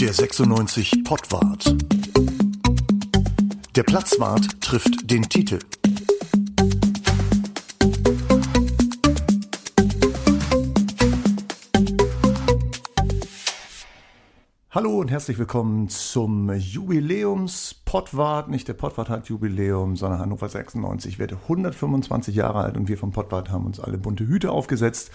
Der 96 Pottwart. Der Platzwart trifft den Titel. Hallo und herzlich willkommen zum Jubiläums-Pottwart. Nicht der Pottwart hat Jubiläum, sondern Hannover 96 wird 125 Jahre alt und wir vom Pottwart haben uns alle bunte Hüte aufgesetzt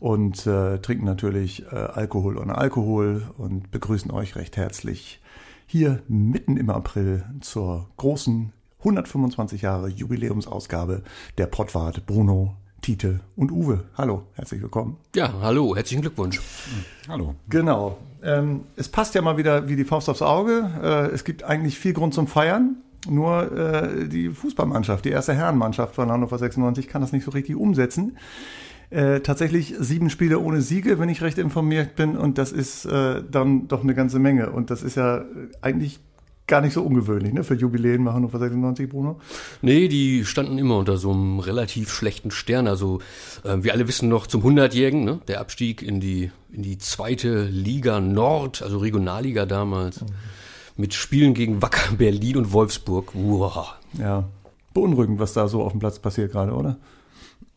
und äh, trinken natürlich äh, Alkohol ohne Alkohol und begrüßen euch recht herzlich hier mitten im April zur großen 125 Jahre Jubiläumsausgabe der Pottwart Bruno, Tite und Uwe. Hallo, herzlich willkommen. Ja, hallo, herzlichen Glückwunsch. Hallo. Genau. Ähm, es passt ja mal wieder wie die Faust aufs Auge. Äh, es gibt eigentlich viel Grund zum Feiern. Nur äh, die Fußballmannschaft, die erste Herrenmannschaft von Hannover 96 kann das nicht so richtig umsetzen. Äh, tatsächlich sieben Spiele ohne Siege, wenn ich recht informiert bin. Und das ist äh, dann doch eine ganze Menge. Und das ist ja eigentlich gar nicht so ungewöhnlich, ne? Für Jubiläen bei Hannover 96, Bruno. Nee, die standen immer unter so einem relativ schlechten Stern. Also äh, wir alle wissen noch zum 100-Jährigen, ne? der Abstieg in die, in die zweite Liga Nord, also Regionalliga damals, mhm. mit Spielen gegen Wacker Berlin und Wolfsburg. Wow. Ja, beunruhigend, was da so auf dem Platz passiert gerade, oder?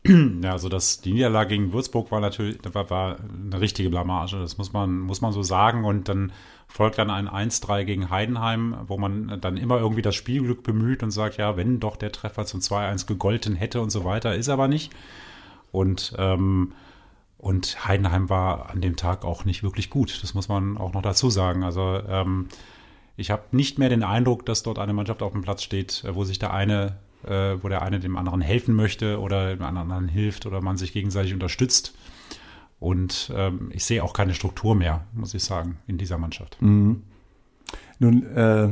Ja, also das, die Niederlage gegen Würzburg war natürlich, war, war eine richtige Blamage, das muss man, muss man so sagen. Und dann folgt dann ein 1-3 gegen Heidenheim, wo man dann immer irgendwie das Spielglück bemüht und sagt, ja, wenn doch der Treffer zum 2-1 gegolten hätte und so weiter, ist aber nicht. Und, ähm, und Heidenheim war an dem Tag auch nicht wirklich gut. Das muss man auch noch dazu sagen. Also ähm, ich habe nicht mehr den Eindruck, dass dort eine Mannschaft auf dem Platz steht, wo sich der eine äh, wo der eine dem anderen helfen möchte oder dem anderen hilft oder man sich gegenseitig unterstützt. Und ähm, ich sehe auch keine Struktur mehr, muss ich sagen, in dieser Mannschaft. Mhm. Nun äh,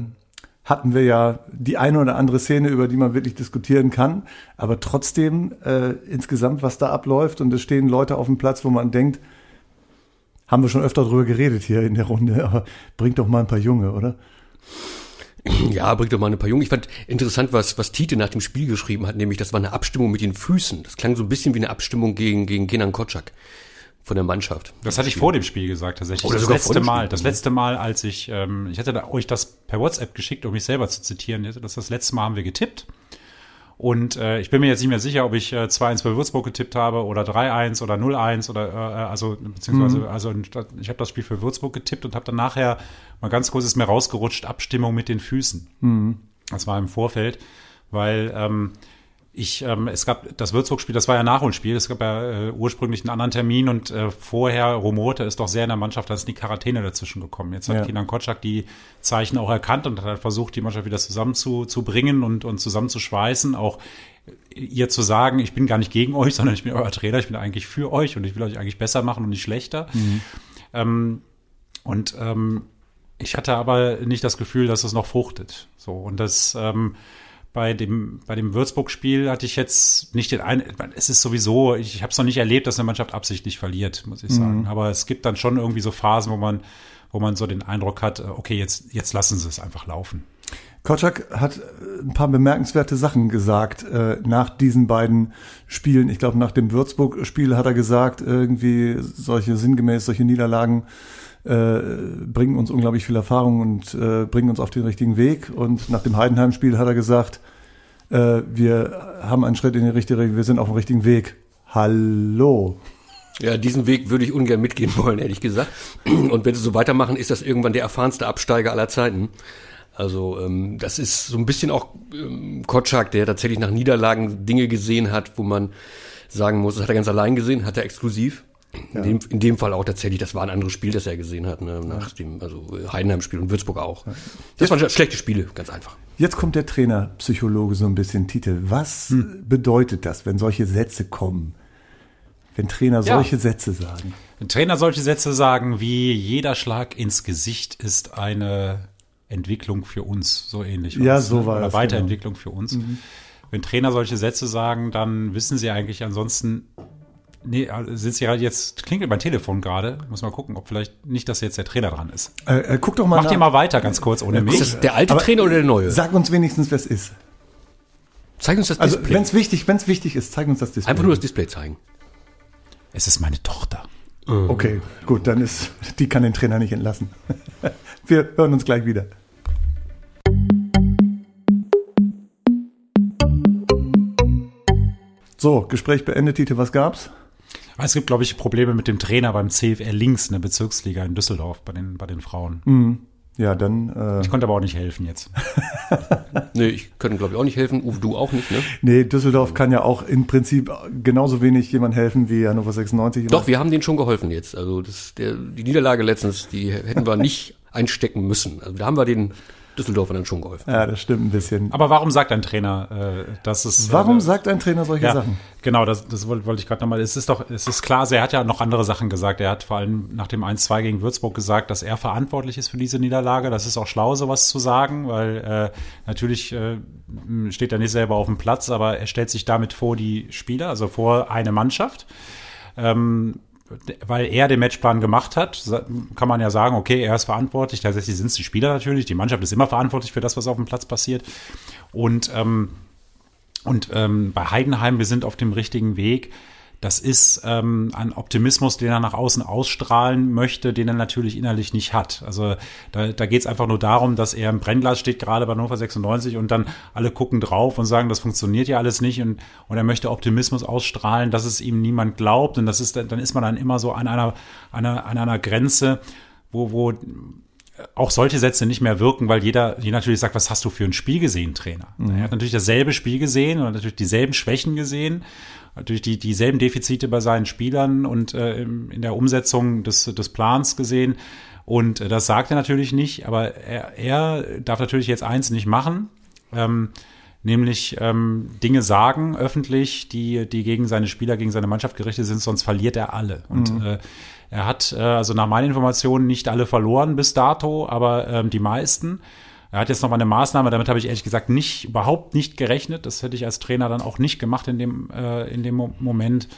hatten wir ja die eine oder andere Szene, über die man wirklich diskutieren kann, aber trotzdem äh, insgesamt, was da abläuft und es stehen Leute auf dem Platz, wo man denkt, haben wir schon öfter drüber geredet hier in der Runde, aber bringt doch mal ein paar Junge, oder? Ja, bringt doch mal ein paar Jungen. Ich fand interessant, was, was Tite nach dem Spiel geschrieben hat, nämlich das war eine Abstimmung mit den Füßen. Das klang so ein bisschen wie eine Abstimmung gegen, gegen Kenan Kotschak von der Mannschaft. Das hatte ich vor dem Spiel gesagt, tatsächlich. Oder das letzte Mal, das letzte Mal, als ich, ähm, ich hatte da, euch das per WhatsApp geschickt, um mich selber zu zitieren. Das, das letzte Mal haben wir getippt. Und äh, ich bin mir jetzt nicht mehr sicher, ob ich äh, 2-1 für Würzburg getippt habe oder 3-1 oder 0-1 oder äh, also beziehungsweise Mhm. also ich habe das Spiel für Würzburg getippt und habe dann nachher mal ganz kurz ist mir rausgerutscht Abstimmung mit den Füßen. Mhm. Das war im Vorfeld, weil ähm, ich, ähm, es gab das Würzburg-Spiel, das war ja Nachholspiel, es gab ja äh, ursprünglich einen anderen Termin und äh, vorher rumorte es doch sehr in der Mannschaft, da ist die Quarantäne dazwischen gekommen. Jetzt hat Ja. Kinan Kotschak die Zeichen auch erkannt und hat versucht, die Mannschaft wieder zusammen zu, zu bringen und, und zusammenzuschweißen, auch ihr zu sagen, ich bin gar nicht gegen euch, sondern ich bin euer Trainer, ich bin eigentlich für euch und ich will euch eigentlich besser machen und nicht schlechter. Ähm, und ähm, ich hatte aber nicht das Gefühl, dass es noch fruchtet. So und das ähm, bei dem bei dem Würzburg-Spiel hatte ich jetzt nicht den einen. Es ist sowieso, ich, ich habe es noch nicht erlebt, dass eine Mannschaft absichtlich verliert, muss ich sagen. Aber es gibt dann schon irgendwie so Phasen, wo man wo man so den Eindruck hat, äh, okay, jetzt jetzt lassen sie es einfach laufen. Kotschak hat ein paar bemerkenswerte Sachen gesagt äh, nach diesen beiden Spielen. Ich glaube, nach dem Würzburg-Spiel hat er gesagt, irgendwie solche sinngemäß, solche Niederlagen äh, bringen uns unglaublich viel Erfahrung und äh, bringen uns auf den richtigen Weg. Und nach dem Heidenheim-Spiel hat er gesagt, äh, wir haben einen Schritt in die richtige Richtung, wir sind auf dem richtigen Weg. Hallo. Ja, diesen Weg würde ich ungern mitgehen wollen, ehrlich gesagt. Und wenn sie so weitermachen, ist das irgendwann der erfahrenste Absteiger aller Zeiten. Also ähm, das ist so ein bisschen auch ähm, Kotschak, der tatsächlich nach Niederlagen Dinge gesehen hat, wo man sagen muss, das hat er ganz allein gesehen, hat er exklusiv. In, dem, in dem Fall auch tatsächlich, das war ein anderes Spiel, das er gesehen hat, ne, nach dem, also Heidenheim-Spiel und Würzburg auch. Das waren schlechte Spiele, ganz einfach. Jetzt kommt der Trainerpsychologe so ein bisschen Titel. Was bedeutet das, wenn solche Sätze kommen? Wenn Trainer Ja. solche Sätze sagen? Wenn Trainer solche Sätze sagen wie jeder Schlag ins Gesicht ist eine Entwicklung für uns, so ähnlich. Ja, so ne? war Oder das, Weiterentwicklung für uns. Wenn Trainer solche Sätze sagen, dann wissen sie eigentlich ansonsten, nee, also sind sie halt jetzt, klingelt mein Telefon gerade, muss mal gucken, ob vielleicht nicht, dass jetzt der Trainer dran ist. Äh, äh, guck doch mal Macht nach. ihr mal weiter, ganz kurz, ohne Äh, mich. Ist das der alte Aber- Trainer oder der neue? Sag uns wenigstens, wer es ist. Zeig uns das Also, Display. wenn es wichtig, wenn's wichtig ist, zeig uns das Display. Einfach nur das Display zeigen. Es ist meine Tochter. Okay, gut, dann ist, die kann den Trainer nicht entlassen. Wir hören uns gleich wieder. So, Gespräch beendet, Tite, was gab's? Es gibt, glaube ich, Probleme mit dem Trainer beim CFR Links in der Bezirksliga in Düsseldorf bei den, bei den Frauen. Mhm. Ja, dann. Äh ich konnte aber auch nicht helfen jetzt. nee, ich könnte, glaube ich, auch nicht helfen. Uwe, du auch nicht, ne? Nee, Düsseldorf kann ja auch im Prinzip genauso wenig jemand helfen wie Hannover 96. Doch, wir haben denen schon geholfen jetzt. Also das, der, die Niederlage letztens, die hätten wir nicht einstecken müssen. Also da haben wir den Düsseldorfer dann schon geholfen. Ja, das stimmt ein bisschen. Aber warum sagt ein Trainer, äh, dass es. Warum äh, sagt ein Trainer solche ja, Sachen? Genau, das, das wollte, wollte ich gerade nochmal. Es ist doch, es ist klar, also er hat ja noch andere Sachen gesagt. Er hat vor allem nach dem 1-2 gegen Würzburg gesagt, dass er verantwortlich ist für diese Niederlage. Das ist auch schlau, sowas zu sagen, weil äh, natürlich äh, steht er nicht selber auf dem Platz, aber er stellt sich damit vor die Spieler, also vor eine Mannschaft. Ähm, weil er den Matchplan gemacht hat, kann man ja sagen, okay, er ist verantwortlich. Tatsächlich sind es die Spieler natürlich. Die Mannschaft ist immer verantwortlich für das, was auf dem Platz passiert. Und, ähm, und ähm, bei Heidenheim, wir sind auf dem richtigen Weg das ist ähm, ein Optimismus, den er nach außen ausstrahlen möchte, den er natürlich innerlich nicht hat. Also da, da geht es einfach nur darum, dass er im Brennglas steht, gerade bei Hannover 96 und dann alle gucken drauf und sagen, das funktioniert ja alles nicht und, und er möchte Optimismus ausstrahlen, dass es ihm niemand glaubt und das ist, dann ist man dann immer so an einer, einer, an einer Grenze, wo, wo auch solche Sätze nicht mehr wirken, weil jeder, jeder natürlich sagt, was hast du für ein Spiel gesehen, Trainer? Mhm. Er hat natürlich dasselbe Spiel gesehen und natürlich dieselben Schwächen gesehen natürlich die, dieselben Defizite bei seinen Spielern und äh, in der Umsetzung des, des Plans gesehen. Und äh, das sagt er natürlich nicht, aber er, er darf natürlich jetzt eins nicht machen, ähm, nämlich ähm, Dinge sagen öffentlich, die, die gegen seine Spieler, gegen seine Mannschaft gerichtet sind, sonst verliert er alle. Und mhm. äh, er hat, äh, also nach meinen Informationen, nicht alle verloren bis dato, aber ähm, die meisten. Er hat jetzt noch mal eine Maßnahme, damit habe ich ehrlich gesagt nicht, überhaupt nicht gerechnet. Das hätte ich als Trainer dann auch nicht gemacht in dem, äh, in dem Moment.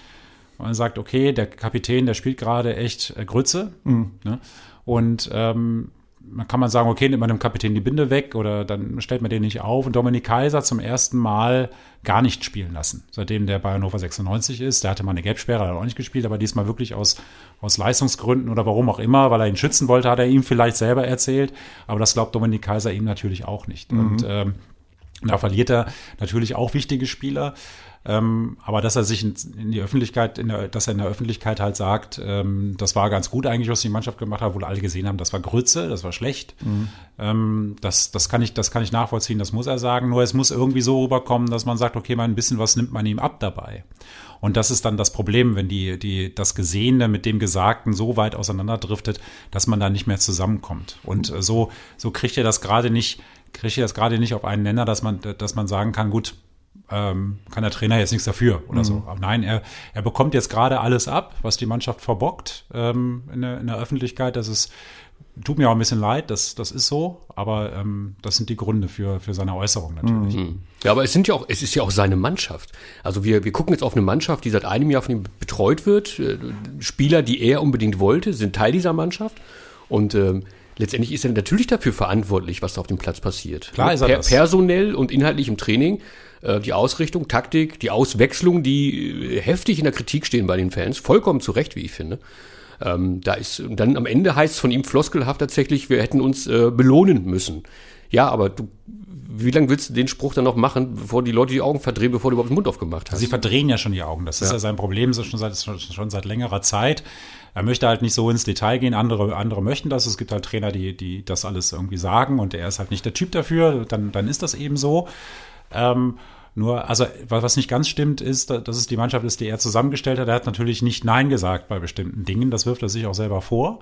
Man sagt, okay, der Kapitän, der spielt gerade echt äh, Grütze. Mhm. Ne? Und ähm, man kann man sagen, okay, nimmt man dem Kapitän die Binde weg oder dann stellt man den nicht auf. Und Dominik Kaiser zum ersten Mal gar nicht spielen lassen, seitdem der bei Hannover 96 ist. Der hatte mal eine Gelbsperre, hat auch nicht gespielt, aber diesmal wirklich aus, aus Leistungsgründen oder warum auch immer, weil er ihn schützen wollte, hat er ihm vielleicht selber erzählt. Aber das glaubt Dominik Kaiser ihm natürlich auch nicht. Mhm. Und ähm, da verliert er natürlich auch wichtige Spieler. Ähm, aber dass er sich in, die Öffentlichkeit, in der, dass er in der Öffentlichkeit halt sagt, ähm, das war ganz gut eigentlich, was die Mannschaft gemacht hat, obwohl alle gesehen haben, das war Grütze, das war schlecht. Mhm. Ähm, das, das kann ich, das kann ich nachvollziehen, das muss er sagen. Nur es muss irgendwie so rüberkommen, dass man sagt, okay, mal ein bisschen was nimmt man ihm ab dabei. Und das ist dann das Problem, wenn die, die, das Gesehene mit dem Gesagten so weit auseinanderdriftet, dass man da nicht mehr zusammenkommt. Und äh, so, so kriegt er das gerade nicht, kriegt er das gerade nicht auf einen Nenner, dass man, dass man sagen kann, gut, ähm, kann der Trainer jetzt nichts dafür oder mhm. so. Aber nein, er, er bekommt jetzt gerade alles ab, was die Mannschaft verbockt ähm, in, der, in der Öffentlichkeit. Das ist, tut mir auch ein bisschen leid, das, das ist so, aber ähm, das sind die Gründe für, für seine Äußerung natürlich. Mhm. Ja, aber es sind ja auch, es ist ja auch seine Mannschaft. Also wir, wir gucken jetzt auf eine Mannschaft, die seit einem Jahr von ihm betreut wird. Äh, Spieler, die er unbedingt wollte, sind Teil dieser Mannschaft. Und ähm, letztendlich ist er natürlich dafür verantwortlich, was da auf dem Platz passiert. Klar ist er per das. Personell und inhaltlich im Training äh, die Ausrichtung, Taktik, die Auswechslung, die äh, heftig in der Kritik stehen bei den Fans, vollkommen zu Recht, wie ich finde. Ähm, da ist dann am Ende heißt es von ihm floskelhaft tatsächlich, wir hätten uns äh, belohnen müssen. Ja, aber du, wie lange willst du den Spruch dann noch machen, bevor die Leute die Augen verdrehen, bevor du überhaupt den Mund aufgemacht hast? Sie verdrehen ja schon die Augen. Das ist ja, ja sein Problem, das ist schon seit, schon seit längerer Zeit. Er möchte halt nicht so ins Detail gehen. Andere, andere möchten das. Es gibt halt Trainer, die, die das alles irgendwie sagen und er ist halt nicht der Typ dafür. Dann, dann ist das eben so. Ähm, nur, also was nicht ganz stimmt, ist, dass es die Mannschaft ist, die er zusammengestellt hat. Er hat natürlich nicht Nein gesagt bei bestimmten Dingen. Das wirft er sich auch selber vor,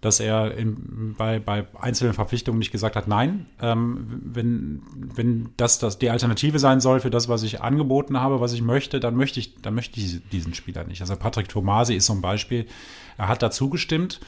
dass er in, bei, bei einzelnen Verpflichtungen nicht gesagt hat, nein. Ähm, wenn, wenn das, das die Alternative sein soll für das, was ich angeboten habe, was ich möchte, dann möchte ich, dann möchte ich diesen Spieler nicht. Also Patrick Tomasi ist so ein Beispiel. Er hat dazu gestimmt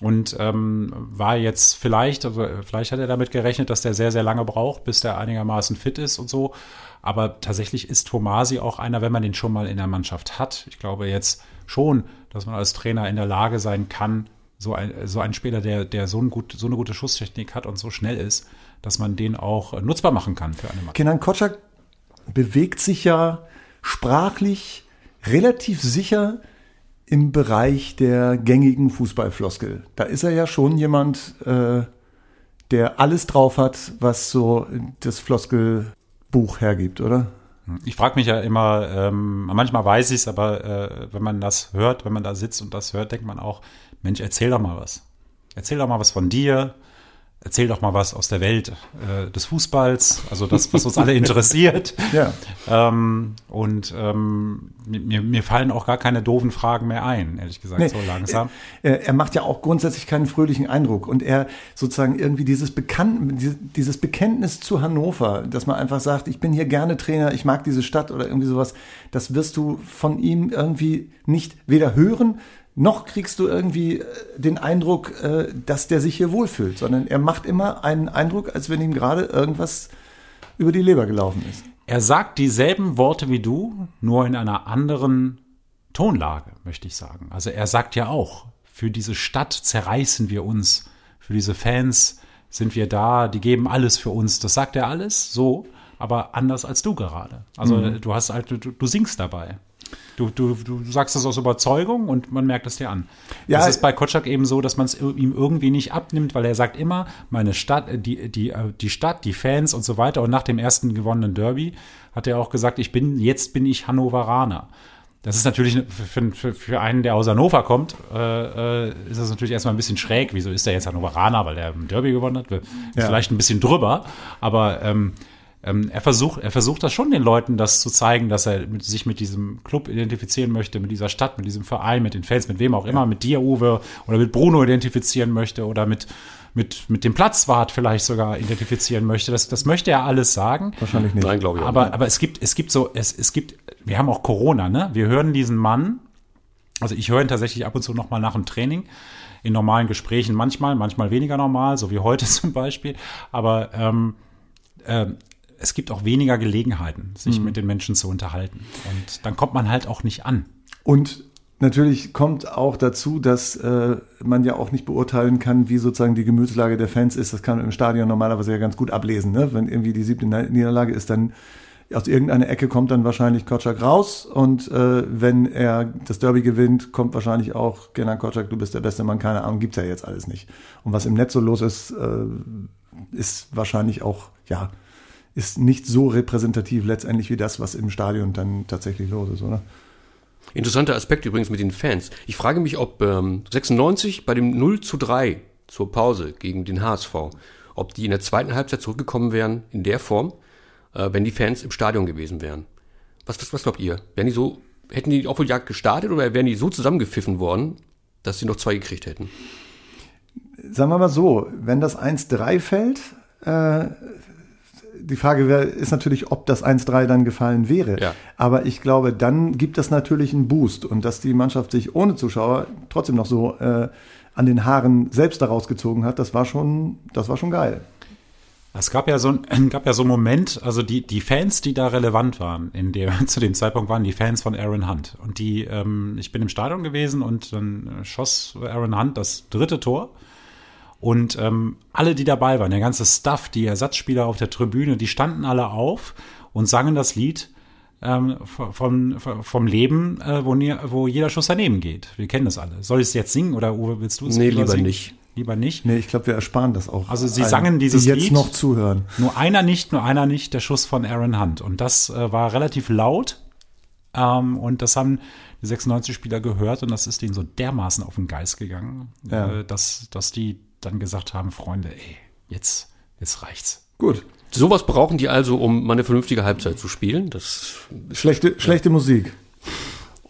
und ähm, war jetzt vielleicht, also vielleicht hat er damit gerechnet, dass der sehr, sehr lange braucht, bis der einigermaßen fit ist und so. Aber tatsächlich ist Tomasi auch einer, wenn man den schon mal in der Mannschaft hat. Ich glaube jetzt schon, dass man als Trainer in der Lage sein kann, so ein, so ein Spieler, der, der so, ein gut, so eine gute Schusstechnik hat und so schnell ist, dass man den auch nutzbar machen kann für eine Mannschaft. Kenan Kotschak bewegt sich ja sprachlich relativ sicher im Bereich der gängigen Fußballfloskel. Da ist er ja schon jemand, äh, der alles drauf hat, was so das Floskelbuch hergibt, oder? Ich frage mich ja immer, ähm, manchmal weiß ich es, aber äh, wenn man das hört, wenn man da sitzt und das hört, denkt man auch, Mensch, erzähl doch mal was. Erzähl doch mal was von dir, erzähl doch mal was aus der Welt äh, des Fußballs, also das, was uns alle interessiert. Ja. Ähm, und ähm, mir, mir fallen auch gar keine doofen Fragen mehr ein, ehrlich gesagt, Nee, so langsam. Er, er macht ja auch grundsätzlich keinen fröhlichen Eindruck und er sozusagen irgendwie dieses Bekannt, dieses Bekenntnis zu Hannover, dass man einfach sagt, ich bin hier gerne Trainer, ich mag diese Stadt oder irgendwie sowas, das wirst du von ihm irgendwie nicht weder hören noch kriegst du irgendwie äh, den Eindruck, äh, dass der sich hier wohlfühlt, sondern er macht immer einen Eindruck, als wenn ihm gerade irgendwas über die Leber gelaufen ist. Er sagt dieselben Worte wie du, nur in einer anderen Tonlage, möchte ich sagen. Also er sagt ja auch, für diese Stadt zerreißen wir uns, für diese Fans sind wir da, die geben alles für uns. Das sagt er alles so, aber anders als du gerade. Also Mhm. du hast halt, du, du singst dabei. Du, du, du sagst das aus Überzeugung und man merkt es dir an. Ja, das ist bei Kotschak eben so, dass man es ihm irgendwie nicht abnimmt, weil er sagt immer, meine Stadt, äh, die, die, äh, die Stadt, die Fans und so weiter. Und nach dem ersten gewonnenen Derby hat er auch gesagt, ich bin, jetzt bin ich Hannoveraner. Das ist natürlich für, für, für einen, der aus Hannover kommt, äh, äh, ist das natürlich erstmal ein bisschen schräg. Wieso ist er jetzt Hannoveraner, weil er ein Derby gewonnen hat? Ist Ja. vielleicht ein bisschen drüber, aber ähm, ähm, er versucht, er versucht das schon den Leuten, das zu zeigen, dass er mit, sich mit diesem Club identifizieren möchte, mit dieser Stadt, mit diesem Verein, mit den Fans, mit wem auch immer, mit dir, Uwe, oder mit Bruno identifizieren möchte oder mit, mit, mit dem Platzwart vielleicht sogar identifizieren möchte. Das, das möchte er alles sagen. Wahrscheinlich nicht. Nein, glaube ich auch Aber, nicht. aber es gibt, es gibt so, es, es gibt, wir haben auch Corona, ne? Wir hören diesen Mann, also ich höre ihn tatsächlich ab und zu nochmal nach dem Training, in normalen Gesprächen manchmal, manchmal weniger normal, so wie heute zum Beispiel. Aber ähm, ähm, es gibt auch weniger Gelegenheiten, sich mit den Menschen zu unterhalten. Und dann kommt man halt auch nicht an. Und natürlich kommt auch dazu, dass äh, man ja auch nicht beurteilen kann, wie sozusagen die Gemütslage der Fans ist. Das kann man im Stadion normalerweise ja ganz gut ablesen. Ne? Wenn irgendwie die siebte Niederlage ist, dann aus irgendeiner Ecke kommt dann wahrscheinlich Kotschak raus. Und äh, wenn er das Derby gewinnt, kommt wahrscheinlich auch Genan Kotschak, du bist der beste Mann, keine Ahnung, gibt's ja jetzt alles nicht. Und was im Netz so los ist, äh, ist wahrscheinlich auch, ja, ist nicht so repräsentativ letztendlich wie das, was im Stadion dann tatsächlich los ist, oder? Interessanter Aspekt übrigens mit den Fans. Ich frage mich, ob ähm, 96 bei dem 0 zu 3 zur Pause gegen den HSV, ob die in der zweiten Halbzeit zurückgekommen wären in der Form, äh, wenn die Fans im Stadion gewesen wären. Was, was, was glaubt ihr? Wären die so, hätten die Aufholjagd gestartet oder wären die so zusammengepfiffen worden, dass sie noch zwei gekriegt hätten? Sagen wir mal so, wenn das 1-3 fällt, äh, die Frage wär, ist natürlich, ob das 1-3 dann gefallen wäre. Ja. Aber ich glaube, dann gibt das natürlich einen Boost und dass die Mannschaft sich ohne Zuschauer trotzdem noch so äh, an den Haaren selbst daraus gezogen hat, das war schon, das war schon geil. Es gab ja so ein, gab ja so einen Moment, also die, die Fans, die da relevant waren, in der, zu dem Zeitpunkt waren die Fans von Aaron Hunt. Und die, ähm, ich bin im Stadion gewesen und dann äh, schoss Aaron Hunt das dritte Tor. Und ähm, alle, die dabei waren, der ganze Staff, die Ersatzspieler auf der Tribüne, die standen alle auf und sangen das Lied ähm, vom, vom Leben, äh, wo, nie, wo jeder Schuss daneben geht. Wir kennen das alle. Soll ich es jetzt singen oder Uwe, willst du es Nee, lieber singen? nicht. Lieber nicht. Nee, ich glaube, wir ersparen das auch. Also sie allen, sangen dieses die jetzt Lied. noch zuhören. Nur einer nicht, nur einer nicht, der Schuss von Aaron Hunt. Und das äh, war relativ laut. Ähm, und das haben die 96 Spieler gehört und das ist denen so dermaßen auf den Geist gegangen, Ja. äh, dass, dass die dann gesagt haben, Freunde, ey, jetzt, jetzt reicht's. Gut. Sowas brauchen die also, um mal eine vernünftige Halbzeit zu spielen. Das Schlechte, schlechte Musik.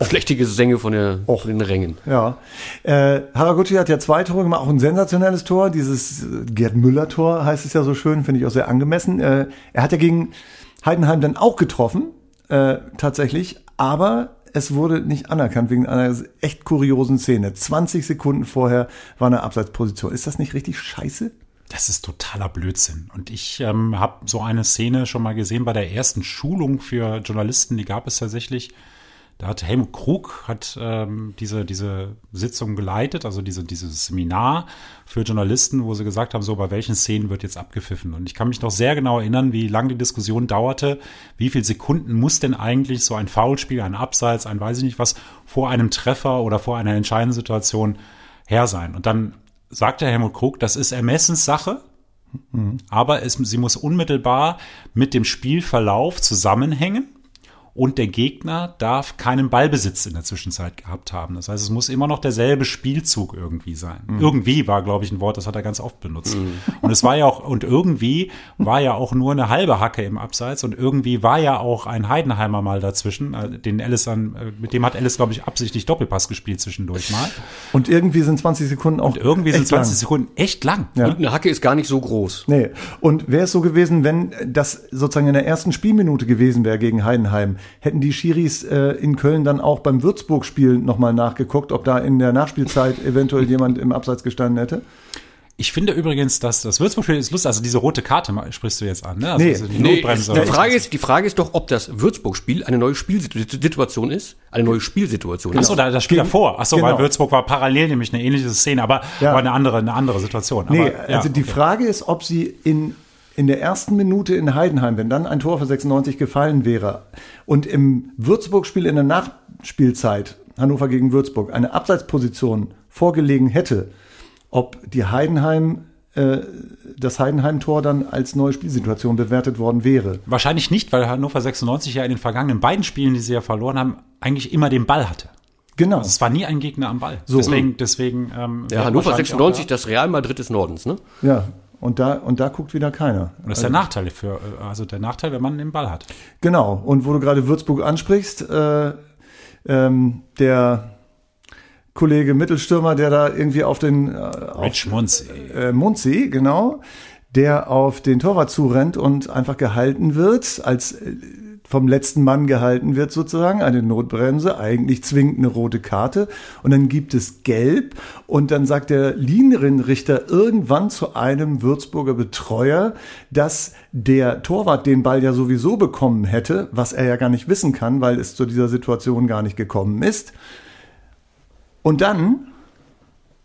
schlechte Gesänge von, der, Och. von den Rängen. Ja. Äh, Haraguchi hat ja zwei Tore gemacht, auch ein sensationelles Tor. Dieses äh, Gerd Müller-Tor heißt es ja so schön, finde ich auch sehr angemessen. Äh, er hat ja gegen Heidenheim dann auch getroffen, äh, tatsächlich, aber es wurde nicht anerkannt wegen einer echt kuriosen Szene. 20 Sekunden vorher war eine Abseitsposition. Ist das nicht richtig scheiße? Das ist totaler Blödsinn. Und ich ähm, habe so eine Szene schon mal gesehen bei der ersten Schulung für Journalisten, die gab es tatsächlich. Da hat Helmut Krug hat ähm, diese, diese Sitzung geleitet, also diese, dieses Seminar für Journalisten, wo sie gesagt haben, so bei welchen Szenen wird jetzt abgepfiffen. Und ich kann mich noch sehr genau erinnern, wie lange die Diskussion dauerte, wie viele Sekunden muss denn eigentlich so ein Foulspiel, ein Abseits, ein weiß ich nicht was, vor einem Treffer oder vor einer entscheidenden Situation her sein. Und dann sagte Helmut Krug, das ist Ermessenssache, mhm. aber es, sie muss unmittelbar mit dem Spielverlauf zusammenhängen und der Gegner darf keinen Ballbesitz in der Zwischenzeit gehabt haben. Das heißt, es muss immer noch derselbe Spielzug irgendwie sein. Mhm. Irgendwie war, glaube ich, ein Wort, das hat er ganz oft benutzt. Mhm. Und es war ja auch, und irgendwie war ja auch nur eine halbe Hacke im Abseits und irgendwie war ja auch ein Heidenheimer mal dazwischen, äh, den Alice an, äh, mit dem hat Alice, glaube ich, absichtlich Doppelpass gespielt zwischendurch mal. Und irgendwie sind 20 Sekunden auch. Und irgendwie sind 20 lang. Sekunden echt lang. Ja. Und eine Hacke ist gar nicht so groß. Nee. Und wäre es so gewesen, wenn das sozusagen in der ersten Spielminute gewesen wäre gegen Heidenheim, hätten die Schiris äh, in Köln dann auch beim Würzburg-Spiel nochmal nachgeguckt, ob da in der Nachspielzeit eventuell jemand im Abseits gestanden hätte? Ich finde übrigens, dass das Würzburg-Spiel ist lustig. Also diese rote Karte sprichst du jetzt an, ne? Also nee, die nee, Notbremse. Die Frage, ist, die Frage ist doch, ob das Würzburg-Spiel eine neue Spielsituation ist. Eine neue Spielsituation. Achso, da, das Spiel davor. Achso, genau. weil Würzburg war parallel nämlich eine ähnliche Szene, aber, ja. aber eine andere, eine andere Situation. Nee, aber, ja, also die okay. Frage ist, ob sie in in der ersten Minute in Heidenheim, wenn dann ein Tor für 96 gefallen wäre und im Würzburg-Spiel in der Nachspielzeit, Hannover gegen Würzburg, eine Abseitsposition vorgelegen hätte, ob die Heidenheim äh, das Heidenheim-Tor dann als neue Spielsituation bewertet worden wäre. Wahrscheinlich nicht, weil Hannover 96 ja in den vergangenen beiden Spielen, die sie ja verloren haben, eigentlich immer den Ball hatte. Genau. Also es war nie ein Gegner am Ball. So. Deswegen, deswegen. Ähm, ja, Hannover 96, das Real Madrid des Nordens, ne? Ja, und da, und da guckt wieder keiner. Und das ist der also Nachteil für, also der Nachteil, wenn man den Ball hat. Genau. Und wo du gerade Würzburg ansprichst, äh, ähm, der Kollege Mittelstürmer, der da irgendwie auf den äh, Rich Munzi. Äh, Munzi, genau, der auf den Torwart zurennt und einfach gehalten wird als äh, vom letzten Mann gehalten wird sozusagen, eine Notbremse, eigentlich zwingend eine rote Karte und dann gibt es Gelb und dann sagt der Linienrichter irgendwann zu einem Würzburger Betreuer, dass der Torwart den Ball ja sowieso bekommen hätte, was er ja gar nicht wissen kann, weil es zu dieser Situation gar nicht gekommen ist. Und dann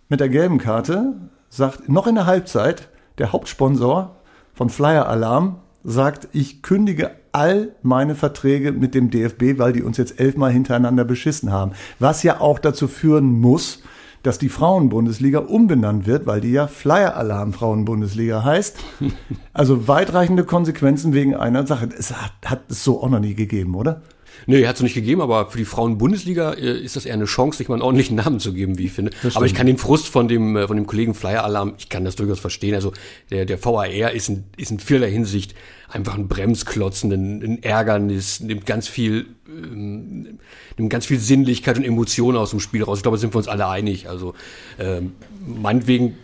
mit der gelben Karte sagt noch in der Halbzeit der Hauptsponsor von Flyer Alarm sagt, ich kündige all meine Verträge mit dem DFB, weil die uns jetzt elfmal hintereinander beschissen haben. Was ja auch dazu führen muss, dass die Frauenbundesliga umbenannt wird, weil die ja Flyer Alarm Frauenbundesliga heißt. Also weitreichende Konsequenzen wegen einer Sache. Es hat, hat es so auch noch nie gegeben, oder? Nee, hat es nicht gegeben, aber für die Frauen-Bundesliga äh, ist das eher eine Chance, sich mal einen ordentlichen Namen zu geben, wie ich finde. Aber ich kann den Frust von dem, äh, von dem Kollegen Flyer Alarm, ich kann das durchaus verstehen. Also der, der VAR ist in, ist in vielerlei Hinsicht einfach ein Bremsklotzen, ein, ein Ärgernis, nimmt ganz viel, ähm, nimmt ganz viel Sinnlichkeit und Emotionen aus dem Spiel raus. Ich glaube, da sind wir uns alle einig. Also ähm, meinetwegen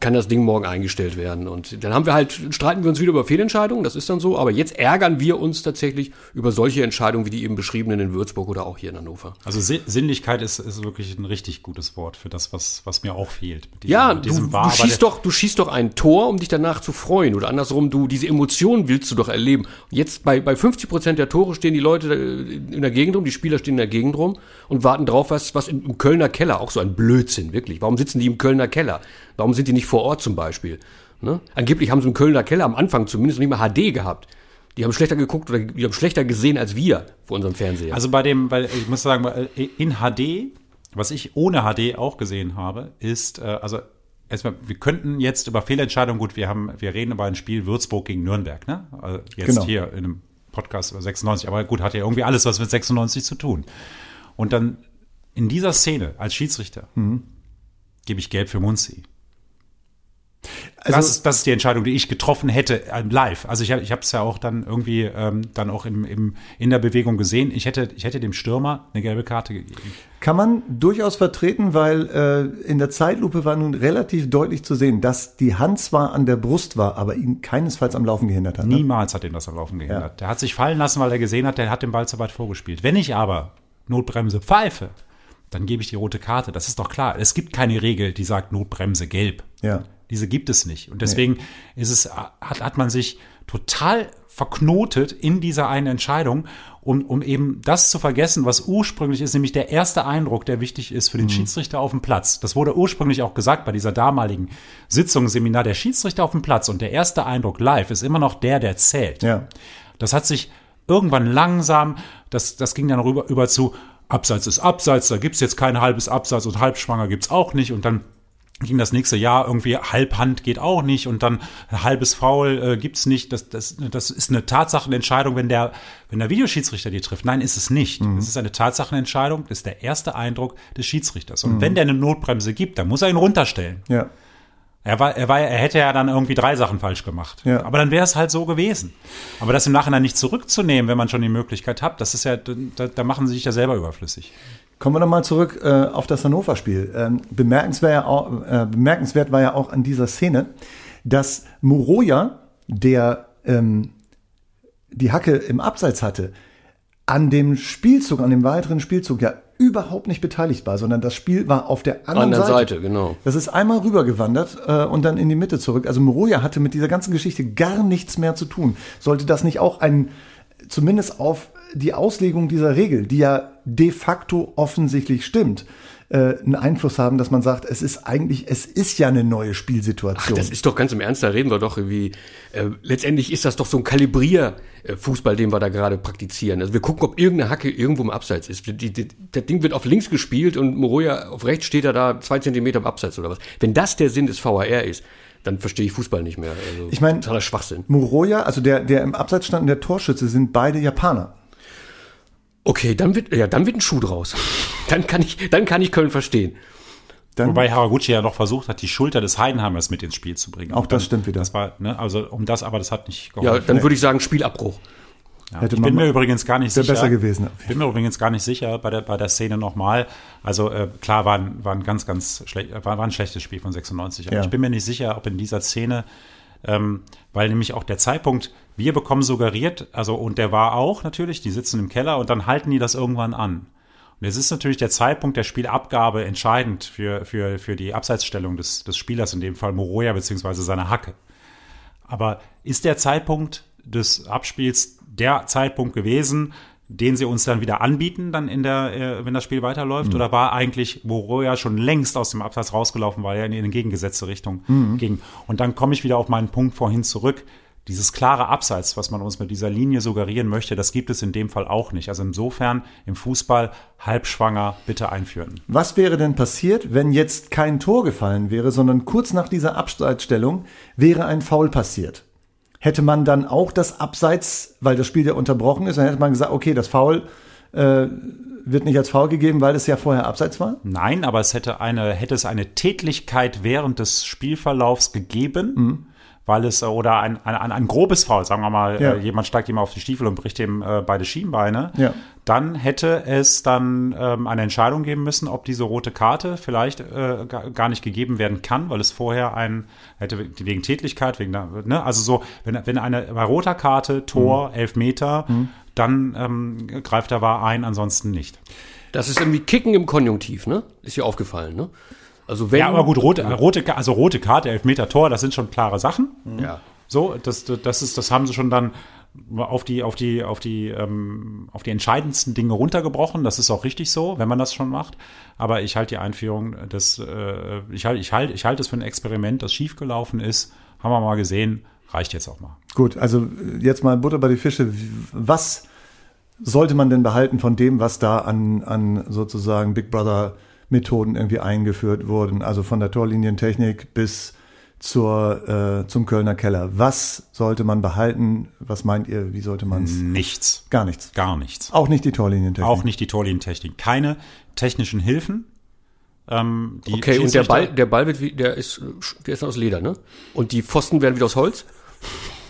kann das Ding morgen eingestellt werden. Und dann haben wir halt, streiten wir uns wieder über Fehlentscheidungen, das ist dann so, aber jetzt ärgern wir uns tatsächlich über solche Entscheidungen wie die eben beschriebenen in Würzburg oder auch hier in Hannover. Also Sinnlichkeit ist, ist wirklich ein richtig gutes Wort für das, was, was mir auch fehlt. Diesem, ja, du, du, schießt doch, du schießt doch ein Tor, um dich danach zu freuen. Oder andersrum, du, diese Emotionen willst du doch erleben. Jetzt bei, bei 50 Prozent der Tore stehen die Leute in der Gegend rum, die Spieler stehen in der Gegend rum und warten drauf, was, was im Kölner Keller, auch so ein Blödsinn, wirklich. Warum sitzen die im Kölner Keller? Warum sind die nicht vor Ort zum Beispiel? Ne? Angeblich haben sie im Kölner Keller am Anfang zumindest nicht mal HD gehabt. Die haben schlechter geguckt oder die haben schlechter gesehen als wir vor unserem Fernseher. Also bei dem, weil ich muss sagen, in HD, was ich ohne HD auch gesehen habe, ist, äh, also erstmal, wir könnten jetzt über Fehlentscheidungen, gut, wir haben, wir reden über ein Spiel Würzburg gegen Nürnberg, ne? Also jetzt genau. hier in einem Podcast über 96, aber gut, hat ja irgendwie alles was mit 96 zu tun. Und dann in dieser Szene als Schiedsrichter mhm. gebe ich Gelb für Munzi. Also, das, ist, das ist die Entscheidung, die ich getroffen hätte ähm, live. Also ich, ich habe es ja auch dann irgendwie ähm, dann auch im, im, in der Bewegung gesehen. Ich hätte, ich hätte dem Stürmer eine gelbe Karte gegeben. Kann man durchaus vertreten, weil äh, in der Zeitlupe war nun relativ deutlich zu sehen, dass die Hand zwar an der Brust war, aber ihn keinesfalls am Laufen gehindert hat. Ne? Niemals hat ihn das am Laufen gehindert. Ja. Der hat sich fallen lassen, weil er gesehen hat, der hat den Ball zu weit vorgespielt. Wenn ich aber Notbremse pfeife, dann gebe ich die rote Karte. Das ist doch klar. Es gibt keine Regel, die sagt Notbremse gelb. Ja. Diese gibt es nicht. Und deswegen nee. ist es, hat, hat man sich total verknotet in dieser einen Entscheidung, um, um eben das zu vergessen, was ursprünglich ist, nämlich der erste Eindruck, der wichtig ist für den mhm. Schiedsrichter auf dem Platz. Das wurde ursprünglich auch gesagt bei dieser damaligen Sitzung, Seminar, der Schiedsrichter auf dem Platz und der erste Eindruck live ist immer noch der, der zählt. Ja. Das hat sich irgendwann langsam, das, das ging dann rüber über zu, Abseits ist Abseits, da gibt's jetzt kein halbes Abseits und Halbschwanger gibt's auch nicht und dann ging das nächste Jahr irgendwie Halbhand geht auch nicht und dann halbes Foul äh, gibt's nicht. Das, das, das ist eine Tatsachenentscheidung, wenn der, wenn der Videoschiedsrichter die trifft. Nein, ist es nicht. Mhm. Es ist eine Tatsachenentscheidung, das ist der erste Eindruck des Schiedsrichters. Und mhm. wenn der eine Notbremse gibt, dann muss er ihn runterstellen. Ja. Er, war, er, war, er hätte ja dann irgendwie drei Sachen falsch gemacht. Ja. Aber dann wäre es halt so gewesen. Aber das im Nachhinein nicht zurückzunehmen, wenn man schon die Möglichkeit hat, das ist ja, da, da machen sie sich ja selber überflüssig. Kommen wir nochmal zurück äh, auf das Hannover-Spiel. Ähm, bemerkenswert, ja auch, äh, bemerkenswert war ja auch an dieser Szene, dass Moroja, der ähm, die Hacke im Abseits hatte, an dem Spielzug, an dem weiteren Spielzug ja überhaupt nicht beteiligt war, sondern das Spiel war auf der anderen, anderen Seite. Seite. genau. Das ist einmal rübergewandert äh, und dann in die Mitte zurück. Also Moroja hatte mit dieser ganzen Geschichte gar nichts mehr zu tun. Sollte das nicht auch ein, zumindest auf die Auslegung dieser Regel, die ja de facto offensichtlich stimmt, äh, einen Einfluss haben, dass man sagt, es ist eigentlich, es ist ja eine neue Spielsituation. Ach, das ist doch ganz im Ernst, da reden wir doch irgendwie, äh, letztendlich ist das doch so ein Kalibrier-Fußball, den wir da gerade praktizieren. Also wir gucken, ob irgendeine Hacke irgendwo im Abseits ist. Die, die, das Ding wird auf links gespielt und Moroja auf rechts steht er da zwei Zentimeter im Abseits oder was. Wenn das der Sinn des VAR ist, dann verstehe ich Fußball nicht mehr. Also, ich meine, totaler Schwachsinn. Moroja, also der, der im Abseits stand und der Torschütze sind beide Japaner. Okay, dann wird, ja, dann wird ein Schuh draus. Dann kann ich, dann kann ich Köln verstehen. Dann, Wobei Haraguchi ja noch versucht hat, die Schulter des Heidenheimers mit ins Spiel zu bringen. Auch das stimmt wieder. Das war, ne, also um das, aber das hat nicht geholfen. Ja, dann würde ich sagen Spielabbruch. Ja, ich bin mir übrigens gar nicht sicher. besser gewesen. Ich bin mir übrigens gar nicht sicher bei der, bei der Szene nochmal. Also äh, klar war ein, war ein ganz, ganz schlecht, war, war ein schlechtes Spiel von 96. Aber ja. ich bin mir nicht sicher, ob in dieser Szene ähm, weil nämlich auch der Zeitpunkt, wir bekommen suggeriert, also und der war auch natürlich, die sitzen im Keller und dann halten die das irgendwann an. Und es ist natürlich der Zeitpunkt der Spielabgabe entscheidend für, für, für die Abseitsstellung des, des Spielers, in dem Fall Moroja beziehungsweise seine Hacke. Aber ist der Zeitpunkt des Abspiels der Zeitpunkt gewesen, den sie uns dann wieder anbieten, dann in der, äh, wenn das Spiel weiterläuft? Mhm. Oder war eigentlich Moroja schon längst aus dem Absatz rausgelaufen, weil er in die entgegengesetzte Richtung mhm. ging? Und dann komme ich wieder auf meinen Punkt vorhin zurück. Dieses klare Abseits, was man uns mit dieser Linie suggerieren möchte, das gibt es in dem Fall auch nicht. Also insofern im Fußball halbschwanger bitte einführen. Was wäre denn passiert, wenn jetzt kein Tor gefallen wäre, sondern kurz nach dieser Abseitsstellung wäre ein Foul passiert? hätte man dann auch das Abseits, weil das Spiel ja unterbrochen ist, dann hätte man gesagt, okay, das Foul äh, wird nicht als Foul gegeben, weil es ja vorher Abseits war? Nein, aber es hätte eine, hätte es eine Tätlichkeit während des Spielverlaufs gegeben. Mhm weil es äh, oder ein, ein, ein, grobes Foul, sagen wir mal, ja. äh, jemand steigt ihm auf die Stiefel und bricht ihm äh, beide Schienbeine, ja. dann hätte es dann ähm, eine Entscheidung geben müssen, ob diese rote Karte vielleicht äh, gar nicht gegeben werden kann, weil es vorher ein hätte wegen Tätlichkeit, wegen der, ne, also so, wenn, wenn eine bei roter Karte Tor, mhm. elf Meter, mhm. dann ähm, greift der war ein, ansonsten nicht. Das ist irgendwie Kicken im Konjunktiv, ne? Ist dir aufgefallen, ne? Also wenn, ja, aber gut, rote, rote, also rote Karte, Elfmeter Tor, das sind schon klare Sachen. Ja. So, das, das ist, das haben sie schon dann auf die, auf die, auf die, ähm, auf die entscheidendsten Dinge runtergebrochen. Das ist auch richtig so, wenn man das schon macht. Aber ich halte die Einführung des, äh, ich halte, ich halte, ich halte es für ein Experiment, das schiefgelaufen ist. Haben wir mal gesehen, reicht jetzt auch mal. Gut, also jetzt mal Butter bei die Fische. Was sollte man denn behalten von dem, was da an, an sozusagen Big Brother Methoden irgendwie eingeführt wurden, also von der Torlinientechnik bis zur, äh, zum Kölner Keller. Was sollte man behalten? Was meint ihr, wie sollte man es? Nichts. Gar nichts. Gar nichts. Auch nicht die Torlinientechnik. Auch nicht die Torlinientechnik. Keine technischen Hilfen. Ähm, okay, und der Ball, der Ball wird wie, der ist, der ist aus Leder, ne? Und die Pfosten werden wieder aus Holz?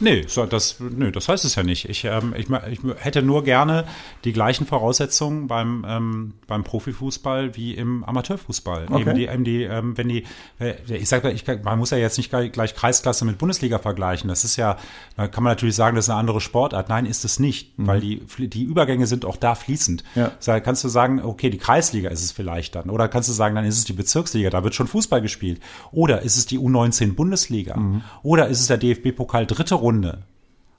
Nee, so, das, nee, das heißt es ja nicht. Ich, ähm, ich, ich hätte nur gerne die gleichen Voraussetzungen beim, ähm, beim Profifußball wie im Amateurfußball. Okay. Eben die, eben die, ähm, wenn die, äh, ich sage, ich, man muss ja jetzt nicht gleich, gleich Kreisklasse mit Bundesliga vergleichen. Das ist ja, da kann man natürlich sagen, das ist eine andere Sportart. Nein, ist es nicht, mhm. weil die, die Übergänge sind auch da fließend. Ja. Da kannst du sagen, okay, die Kreisliga ist es vielleicht dann. Oder kannst du sagen, dann ist es die Bezirksliga, da wird schon Fußball gespielt. Oder ist es die U19 Bundesliga? Mhm. Oder ist es der DFB-Pokal dritte Runde? Runde.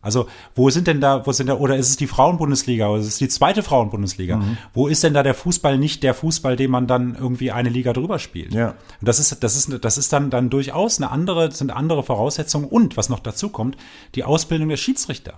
Also, wo sind denn da, wo sind da, oder ist es die Frauenbundesliga oder ist es die zweite Frauenbundesliga? Mhm. Wo ist denn da der Fußball nicht der Fußball, den man dann irgendwie eine Liga drüber spielt? Ja. Und das ist, das ist, das ist dann, dann durchaus eine andere, sind andere Voraussetzungen und, was noch dazu kommt, die Ausbildung der Schiedsrichter.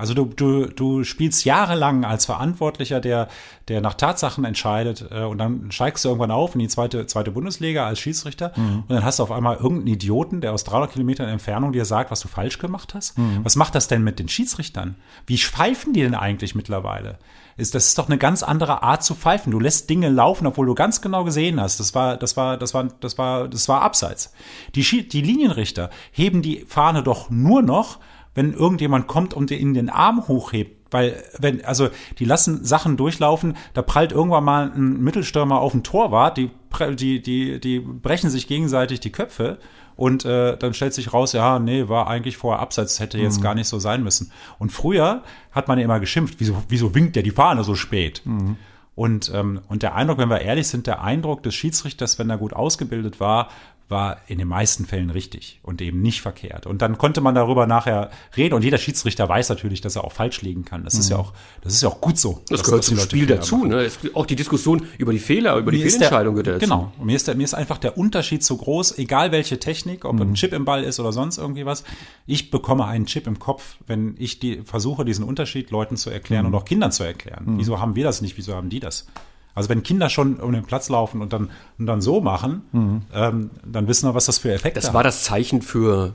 Also du, du, du spielst jahrelang als Verantwortlicher, der, der nach Tatsachen entscheidet äh, und dann steigst du irgendwann auf in die zweite, zweite Bundesliga als Schiedsrichter mhm. und dann hast du auf einmal irgendeinen Idioten, der aus 300 Kilometern Entfernung dir sagt, was du falsch gemacht hast. Mhm. Was macht das denn mit den Schiedsrichtern? Wie pfeifen die denn eigentlich mittlerweile? Ist, das ist doch eine ganz andere Art zu pfeifen. Du lässt Dinge laufen, obwohl du ganz genau gesehen hast, das war, das war, das war, das war, das war abseits. Die, die Linienrichter heben die Fahne doch nur noch, wenn irgendjemand kommt und dir in den Arm hochhebt, weil, wenn, also die lassen Sachen durchlaufen, da prallt irgendwann mal ein Mittelstürmer auf ein Torwart, die, die, die, die brechen sich gegenseitig die Köpfe und äh, dann stellt sich raus, ja, nee, war eigentlich vorher abseits, hätte jetzt mhm. gar nicht so sein müssen. Und früher hat man ja immer geschimpft, wieso, wieso winkt der die Fahne so spät? Mhm. Und, ähm, und der Eindruck, wenn wir ehrlich sind, der Eindruck des Schiedsrichters, wenn er gut ausgebildet war, war in den meisten Fällen richtig und eben nicht verkehrt. Und dann konnte man darüber nachher reden und jeder Schiedsrichter weiß natürlich, dass er auch falsch liegen kann. Das mhm. ist ja auch, das ist ja auch gut so. Das gehört zum Spiel dazu. Ne? Auch die Diskussion über die Fehler, über mir die Fehlentscheidung gehört dazu. Genau. Und mir ist, der, mir ist einfach der Unterschied so groß, egal welche Technik, ob mhm. ein Chip im Ball ist oder sonst irgendwie was. Ich bekomme einen Chip im Kopf, wenn ich die, versuche, diesen Unterschied Leuten zu erklären mhm. und auch Kindern zu erklären. Mhm. Wieso haben wir das nicht? Wieso haben die das? Also wenn Kinder schon um den Platz laufen und dann, und dann so machen, mhm. ähm, dann wissen wir, was das für Effekte hat. Das war das Zeichen für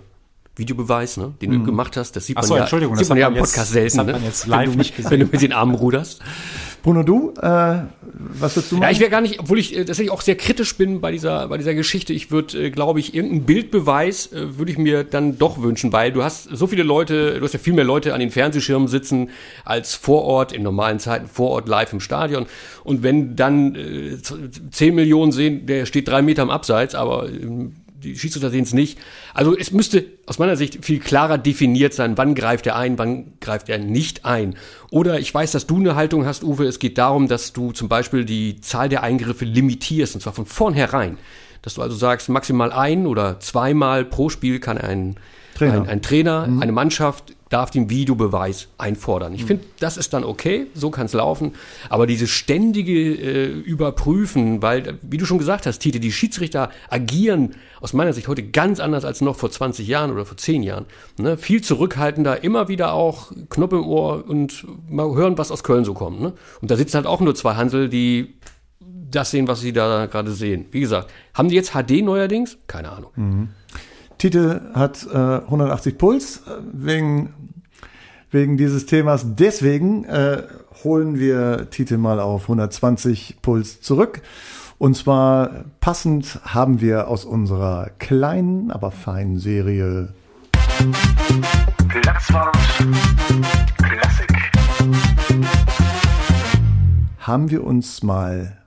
Videobeweis, ne, den mhm. du gemacht hast. Das sieht man so, ja, Entschuldigung, sieht man ja im Podcast selten. Das hat man ne? jetzt live wenn du, nicht gesehen. Wenn du mit den Armen ruderst. Bruno, du, äh, was würdest du machen? Ja, ich wäre gar nicht, obwohl ich äh, tatsächlich auch sehr kritisch bin bei dieser, bei dieser Geschichte. Ich würde, äh, glaube ich, irgendeinen Bildbeweis äh, würde ich mir dann doch wünschen, weil du hast so viele Leute, du hast ja viel mehr Leute an den Fernsehschirmen sitzen als vor Ort, in normalen Zeiten vor Ort live im Stadion. Und wenn dann äh, 10 Millionen sehen, der steht drei Meter am Abseits, aber ähm, die Schiedsrichter sehen es nicht. Also es müsste aus meiner Sicht viel klarer definiert sein, wann greift er ein, wann greift er nicht ein. Oder ich weiß, dass du eine Haltung hast, Uwe, es geht darum, dass du zum Beispiel die Zahl der Eingriffe limitierst, und zwar von vornherein. Dass du also sagst, maximal ein oder zweimal pro Spiel kann ein Trainer, ein, ein Trainer mhm. eine Mannschaft darf den Videobeweis einfordern. Ich mhm. finde, das ist dann okay, so kann es laufen. Aber dieses ständige äh, Überprüfen, weil, wie du schon gesagt hast, Tite, die Schiedsrichter agieren aus meiner Sicht heute ganz anders als noch vor 20 Jahren oder vor 10 Jahren. Ne? Viel zurückhaltender, immer wieder auch Knopf im Ohr und mal hören, was aus Köln so kommt. Ne? Und da sitzen halt auch nur zwei Hansel, die das sehen, was sie da gerade sehen. Wie gesagt, haben die jetzt HD neuerdings? Keine Ahnung. Mhm. Tite hat äh, 180 Puls äh, wegen, wegen dieses Themas. Deswegen äh, holen wir Tite mal auf 120 Puls zurück. Und zwar passend haben wir aus unserer kleinen, aber feinen Serie Platzwart Klassik. Haben wir uns mal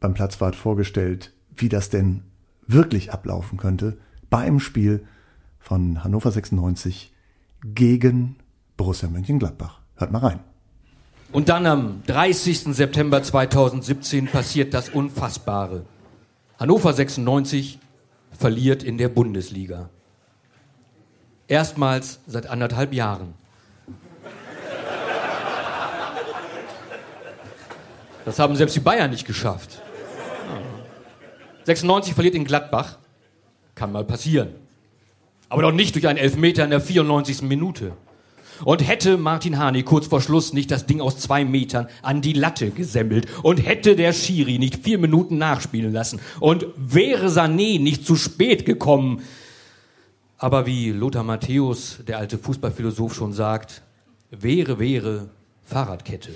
beim Platzwart vorgestellt, wie das denn wirklich ablaufen könnte, bei einem Spiel von Hannover 96 gegen Borussia Mönchengladbach. Hört mal rein. Und dann am 30. September 2017 passiert das Unfassbare. Hannover 96 verliert in der Bundesliga. Erstmals seit anderthalb Jahren. Das haben selbst die Bayern nicht geschafft. 96 verliert in Gladbach. Kann mal passieren. Aber doch nicht durch einen Elfmeter in der 94. Minute. Und hätte Martin Hani kurz vor Schluss nicht das Ding aus zwei Metern an die Latte gesemmelt und hätte der Schiri nicht vier Minuten nachspielen lassen und wäre Sané nicht zu spät gekommen. Aber wie Lothar Matthäus, der alte Fußballphilosoph, schon sagt, wäre, wäre Fahrradkette.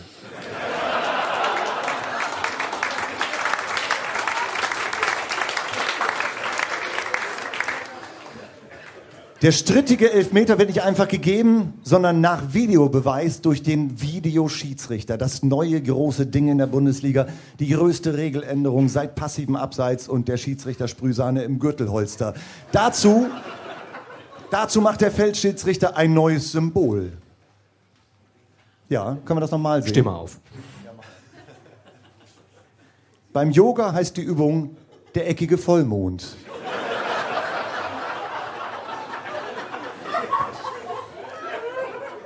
Der strittige Elfmeter wird nicht einfach gegeben, sondern nach Videobeweis durch den Videoschiedsrichter. Das neue große Ding in der Bundesliga. Die größte Regeländerung seit passivem Abseits und der Schiedsrichter Sprühsahne im Gürtelholster. Dazu, dazu macht der Feldschiedsrichter ein neues Symbol. Ja, können wir das nochmal sehen? Stimme auf. Beim Yoga heißt die Übung der eckige Vollmond.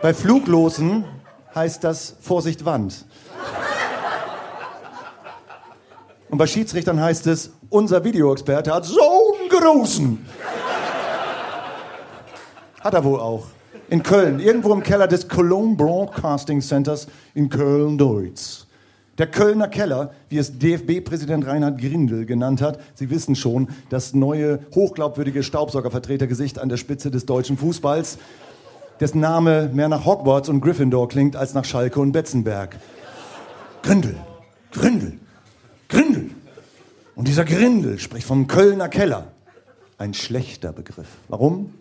Bei Fluglosen heißt das Vorsicht Wand. Und bei Schiedsrichtern heißt es, unser Videoexperte hat so einen großen. Hat er wohl auch. In Köln, irgendwo im Keller des Cologne Broadcasting Centers in Köln-Deutz. Der Kölner Keller, wie es DFB-Präsident Reinhard Grindel genannt hat, Sie wissen schon, das neue hochglaubwürdige Staubsaugervertretergesicht an der Spitze des deutschen Fußballs, dessen Name mehr nach Hogwarts und Gryffindor klingt als nach Schalke und Betzenberg. Grindel, Grindel, Grindel. Und dieser Grindel spricht vom Kölner Keller. Ein schlechter Begriff. Warum?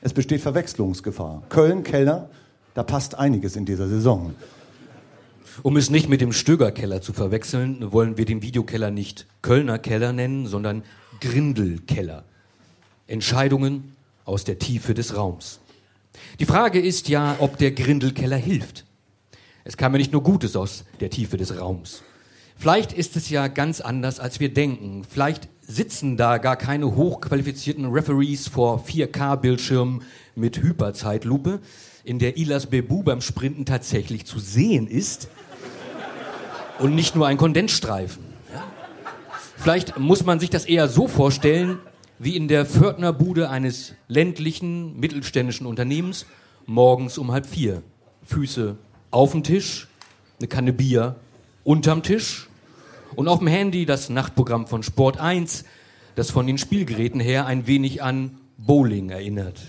Es besteht Verwechslungsgefahr. Köln, Keller, da passt einiges in dieser Saison. Um es nicht mit dem Stögerkeller zu verwechseln, wollen wir den Videokeller nicht Kölner Keller nennen, sondern Grindelkeller. Entscheidungen aus der Tiefe des Raums. Die Frage ist ja, ob der Grindelkeller hilft. Es kam ja nicht nur Gutes aus der Tiefe des Raums. Vielleicht ist es ja ganz anders, als wir denken. Vielleicht sitzen da gar keine hochqualifizierten Referees vor 4K-Bildschirmen mit Hyperzeitlupe, in der Ilas Bebu beim Sprinten tatsächlich zu sehen ist und nicht nur ein Kondensstreifen. Vielleicht muss man sich das eher so vorstellen, wie in der Pförtnerbude eines ländlichen, mittelständischen Unternehmens morgens um halb vier. Füße auf dem Tisch, eine Kanne Bier unterm Tisch und auf dem Handy das Nachtprogramm von Sport 1, das von den Spielgeräten her ein wenig an Bowling erinnert.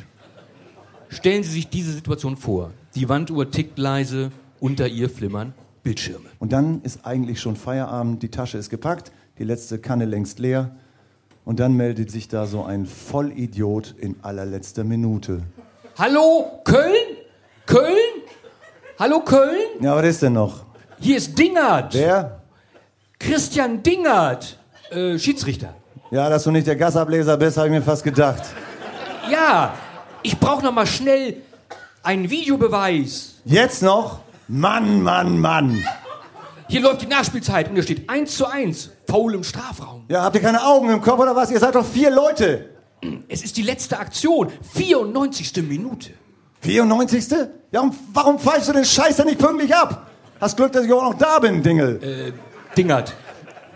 Stellen Sie sich diese Situation vor. Die Wanduhr tickt leise, unter ihr flimmern Bildschirme. Und dann ist eigentlich schon Feierabend, die Tasche ist gepackt, die letzte Kanne längst leer. Und dann meldet sich da so ein Vollidiot in allerletzter Minute. Hallo, Köln? Köln? Hallo, Köln? Ja, was ist denn noch? Hier ist Dingert. Wer? Christian Dingert. Äh, Schiedsrichter. Ja, dass du nicht der Gassableser bist, habe ich mir fast gedacht. Ja, ich brauche noch mal schnell einen Videobeweis. Jetzt noch? Mann, Mann, Mann. Hier läuft die Nachspielzeit und da steht 1 zu 1, faul im Strafraum. Ja, habt ihr keine Augen im Kopf oder was? Ihr seid doch vier Leute. Es ist die letzte Aktion, 94. Minute. 94. Ja, und warum pfeifst du den Scheiß denn nicht pünktlich ab? Hast Glück, dass ich auch noch da bin, Dingel. Äh, Dingert,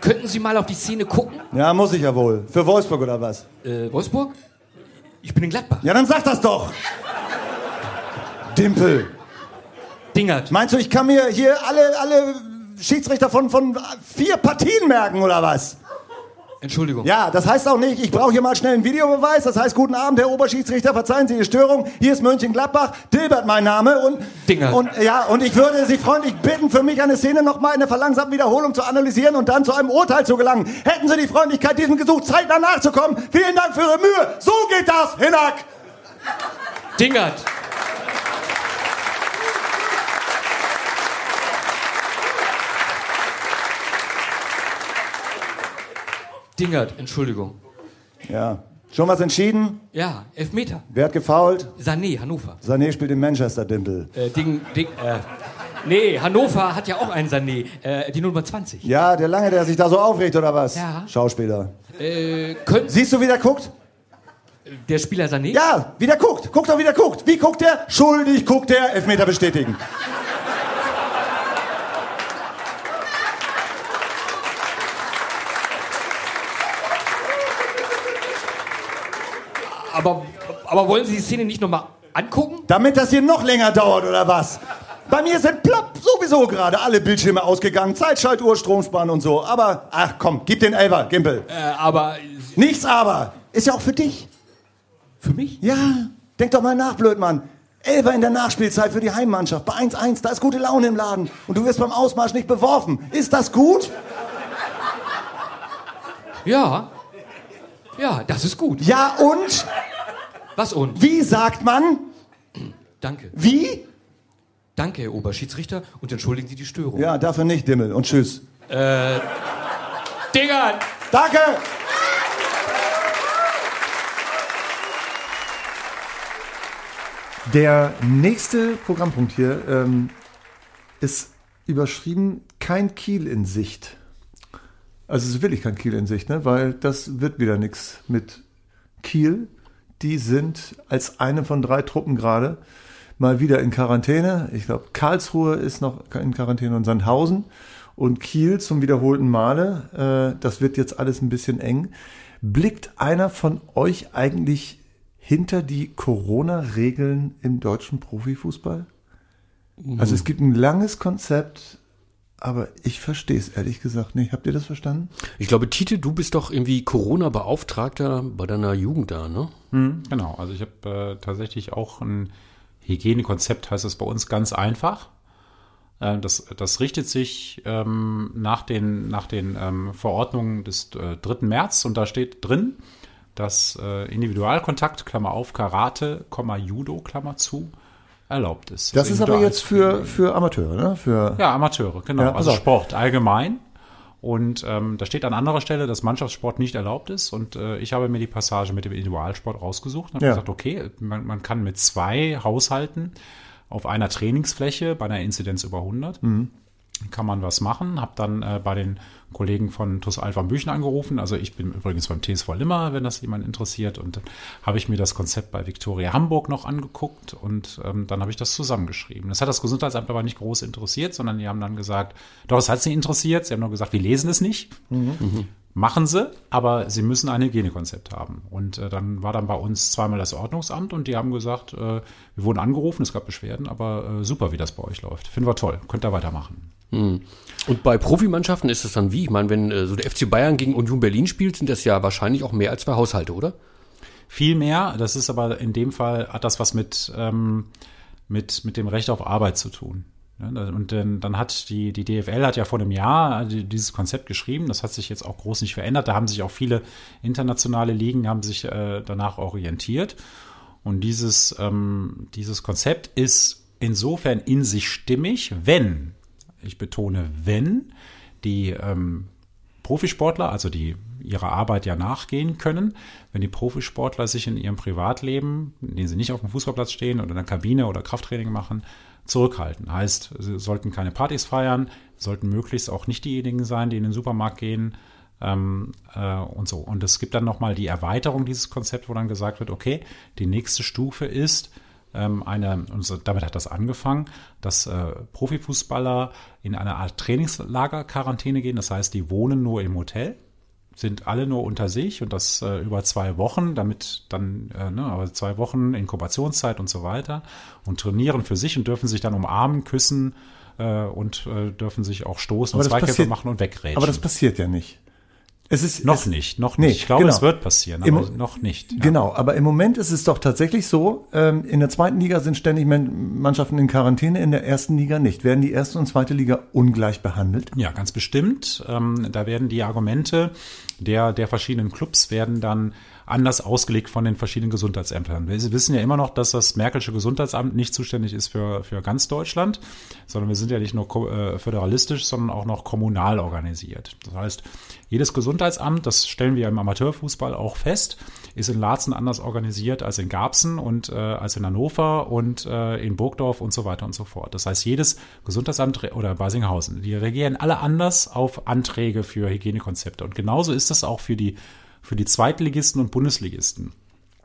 könnten Sie mal auf die Szene gucken? Ja, muss ich ja wohl. Für Wolfsburg oder was? Äh, Wolfsburg? Ich bin in Gladbach. Ja, dann sag das doch. Dimpel. Dingert, Meinst du, ich kann mir hier alle, alle Schiedsrichter von, von vier Partien merken oder was? Entschuldigung. Ja, das heißt auch nicht, ich brauche hier mal schnell einen Videobeweis. Das heißt, guten Abend, Herr Oberschiedsrichter, verzeihen Sie die Störung. Hier ist Mönchengladbach, Dilbert mein Name. Und, Dinger. Und, ja, und ich würde Sie freundlich bitten, für mich eine Szene nochmal in der verlangsamten Wiederholung zu analysieren und dann zu einem Urteil zu gelangen. Hätten Sie die Freundlichkeit, diesem Gesuch zeitnah nachzukommen. Vielen Dank für Ihre Mühe. So geht das, Hinak. Dingert. Dingert, Entschuldigung. Ja, schon was entschieden? Ja, Elfmeter. Wer hat gefoult? Sané, Hannover. Sané spielt in Manchester, Dimpel. Äh, Ding, Ding, äh, nee, Hannover hat ja auch einen Sané, äh, die Nummer 20. Ja, der Lange, der sich da so aufregt, oder was? Ja. Schauspieler. Äh, könnten Siehst du, wie der guckt? der Spieler Sané? Ja, wie der guckt. Guck doch, wie der guckt. Wie guckt der? Schuldig guckt der. Elfmeter bestätigen. Aber, aber wollen Sie die Szene nicht nochmal angucken? Damit das hier noch länger dauert, oder was? Bei mir sind plopp sowieso gerade alle Bildschirme ausgegangen. Zeitschaltuhr, Stromspann und so. Aber, ach komm, gib den Elfer, Gimpel. Äh, aber Nichts aber. Ist ja auch für dich. für mich? Ja, denk doch mal nach, Blödmann. Elfer in der Nachspielzeit für die Heimmannschaft. Bei 1-1, da ist gute Laune im Laden. Und du wirst beim Ausmarsch nicht beworfen. Ist das gut? Ja. Ja, das ist gut. Ja, und? Was und? Wie sagt man? Danke. Wie? Danke, Herr Oberschiedsrichter, und entschuldigen Sie die Störung. Ja, dafür nicht, Dimmel. Und tschüss. Dingern! Danke! Der nächste Programmpunkt hier ähm, ist überschrieben kein Kiel in Sicht. Also es ist wirklich kein Kiel in Sicht, ne? weil das wird wieder nichts mit Kiel. Die sind als eine von drei Truppen gerade mal wieder in Quarantäne. Ich glaube, Karlsruhe ist noch in Quarantäne und Sandhausen und Kiel zum wiederholten Male. Äh, das wird jetzt alles ein bisschen eng. Blickt einer von euch eigentlich hinter die Corona-Regeln im deutschen Profifußball? Also es gibt ein langes Konzept, aber ich verstehe es ehrlich gesagt nicht. Habt ihr das verstanden? Ich glaube, Tite, du bist doch irgendwie Corona-Beauftragter bei deiner Jugend da, ne? Mhm, genau, also ich habe äh, tatsächlich auch ein Hygienekonzept, heißt es bei uns ganz einfach. Äh, das, das richtet sich ähm, nach den, nach den ähm, Verordnungen des äh, 3. März und da steht drin, dass äh, Individualkontakt, Klammer auf, Karate, Komma, Judo, Klammer zu, erlaubt ist. Das ist aber jetzt für, für Amateure, ne? Für, Ja, Amateure, genau. Ja, also. Sport allgemein. Und ähm, da steht an anderer Stelle, dass Mannschaftssport nicht erlaubt ist. Und äh, ich habe mir die Passage mit dem Individualsport rausgesucht und habe Ja. gesagt, okay, man, man kann mit zwei Haushalten auf einer Trainingsfläche bei einer Inzidenz über 100 kann man was machen. Habe dann äh, bei den Kollegen von TUS Alpha München angerufen. Also ich bin übrigens beim TSV Limmer, wenn das jemand interessiert. Und dann habe ich mir das Konzept bei Viktoria Hamburg noch angeguckt und ähm, dann habe ich das zusammengeschrieben. Das hat das Gesundheitsamt aber nicht groß interessiert, sondern die haben dann gesagt, doch, es hat sie interessiert. Sie haben nur gesagt, wir lesen es nicht. Machen sie, aber sie müssen ein Hygienekonzept haben. Und äh, dann war dann bei uns zweimal das Ordnungsamt und die haben gesagt, äh, wir wurden angerufen, es gab Beschwerden, aber äh, super, wie das bei euch läuft. Finden wir toll, könnt ihr weitermachen. Und bei Profimannschaften ist es dann wie? Ich meine, wenn äh, so der FC Bayern gegen Union Berlin spielt, sind das ja wahrscheinlich auch mehr als zwei Haushalte, oder? Viel mehr, das ist aber in dem Fall, hat das was mit, ähm, mit, mit dem Recht auf Arbeit zu tun. Und dann, hat die, die DFL hat ja vor einem Jahr die- dieses Konzept geschrieben. Das hat sich jetzt auch groß nicht verändert. Da haben sich auch viele internationale Ligen haben sich äh, danach orientiert. Und dieses, ähm, dieses Konzept ist insofern in sich stimmig, wenn, ich betone, wenn die ähm, Profisportler, also die ihrer Arbeit ja nachgehen können, wenn die Profisportler sich in ihrem Privatleben, in dem sie nicht auf dem Fußballplatz stehen oder in der Kabine oder Krafttraining machen, zurückhalten. Heißt, sie sollten keine Partys feiern, sollten möglichst auch nicht diejenigen sein, die in den Supermarkt gehen ähm, äh, und so. Und es gibt dann nochmal die Erweiterung dieses Konzepts, wo dann gesagt wird, okay, die nächste Stufe ist, eine, und damit hat das angefangen, dass äh, Profifußballer in eine Art Trainingslager-Quarantäne gehen. Das heißt, die wohnen nur im Hotel, sind alle nur unter sich und das äh, über zwei Wochen, damit dann, äh, ne, aber zwei Wochen Inkubationszeit und so weiter und trainieren für sich und dürfen sich dann umarmen, küssen äh, und äh, dürfen sich auch stoßen Aber und Zweikämpfe machen und wegrätschen. aber das passiert ja nicht. Es ist noch es, nicht, noch Nee, nicht. Ich glaube, genau. es wird passieren, aber Im- noch nicht. Ja. Genau, aber im Moment ist es doch tatsächlich so, ähm, in der zweiten Liga sind ständig Mannschaften in Quarantäne, in der ersten Liga nicht. Werden die erste und zweite Liga ungleich behandelt? Ja, ganz bestimmt. Ähm, da werden die Argumente der, der verschiedenen Clubs werden dann anders ausgelegt von den verschiedenen Gesundheitsämtern. Wir wissen ja immer noch, dass das Merkelsche Gesundheitsamt nicht zuständig ist für, für ganz Deutschland, sondern wir sind ja nicht nur äh, föderalistisch, sondern auch noch kommunal organisiert. Das heißt, jedes Gesundheitsamt, das stellen wir im Amateurfußball auch fest, ist in Laatzen anders organisiert als in Garbsen und äh, als in Hannover und äh, in Burgdorf und so weiter und so fort. Das heißt, jedes Gesundheitsamt oder Basinghausen, die reagieren alle anders auf Anträge für Hygienekonzepte. Und genauso ist das auch für die, für die Zweitligisten und Bundesligisten.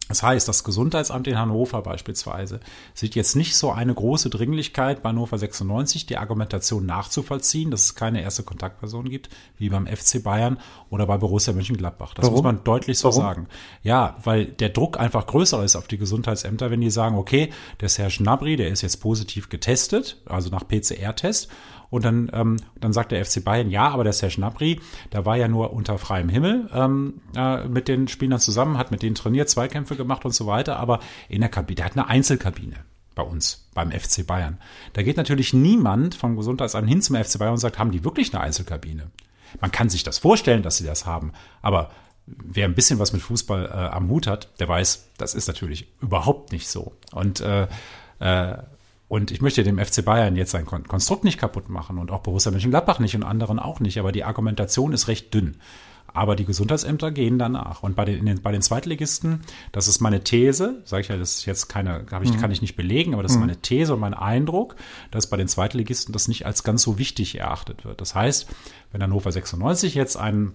Das heißt, das Gesundheitsamt in Hannover beispielsweise sieht jetzt nicht so eine große Dringlichkeit bei Hannover 96, die Argumentation nachzuvollziehen, dass es keine erste Kontaktperson gibt, wie beim FC Bayern oder bei Borussia Mönchengladbach. Das Warum? muss man deutlich so Warum? sagen. Ja, weil der Druck einfach größer ist auf die Gesundheitsämter, wenn die sagen, okay, der Serge Gnabry, der ist jetzt positiv getestet, also nach PCR-Test. Und dann, ähm, dann sagt der FC Bayern, ja, aber der Serge Gnabry, der war ja nur unter freiem Himmel ähm, äh, mit den Spielern zusammen, hat mit denen trainiert, Zweikämpfe gemacht und so weiter, aber in der Kabine, der hat eine Einzelkabine bei uns, beim FC Bayern. Da geht natürlich niemand vom Gesundheitsamt hin zum FC Bayern und sagt, haben die wirklich eine Einzelkabine? Man kann sich das vorstellen, dass sie das haben, aber wer ein bisschen was mit Fußball äh, am Hut hat, der weiß, das ist natürlich überhaupt nicht so. Und äh, äh, und ich möchte dem FC Bayern jetzt sein Konstrukt nicht kaputt machen und auch Borussia Mönchengladbach nicht und anderen auch nicht, aber die Argumentation ist recht dünn. Aber die Gesundheitsämter gehen danach. Und bei den, den, bei den Zweitligisten, das ist meine These, sage ich ja, das ist jetzt keine, ich, mhm. kann ich nicht belegen, aber das ist mhm. meine These und mein Eindruck, dass bei den Zweitligisten das nicht als ganz so wichtig erachtet wird. Das heißt, wenn Hannover 96 jetzt einen,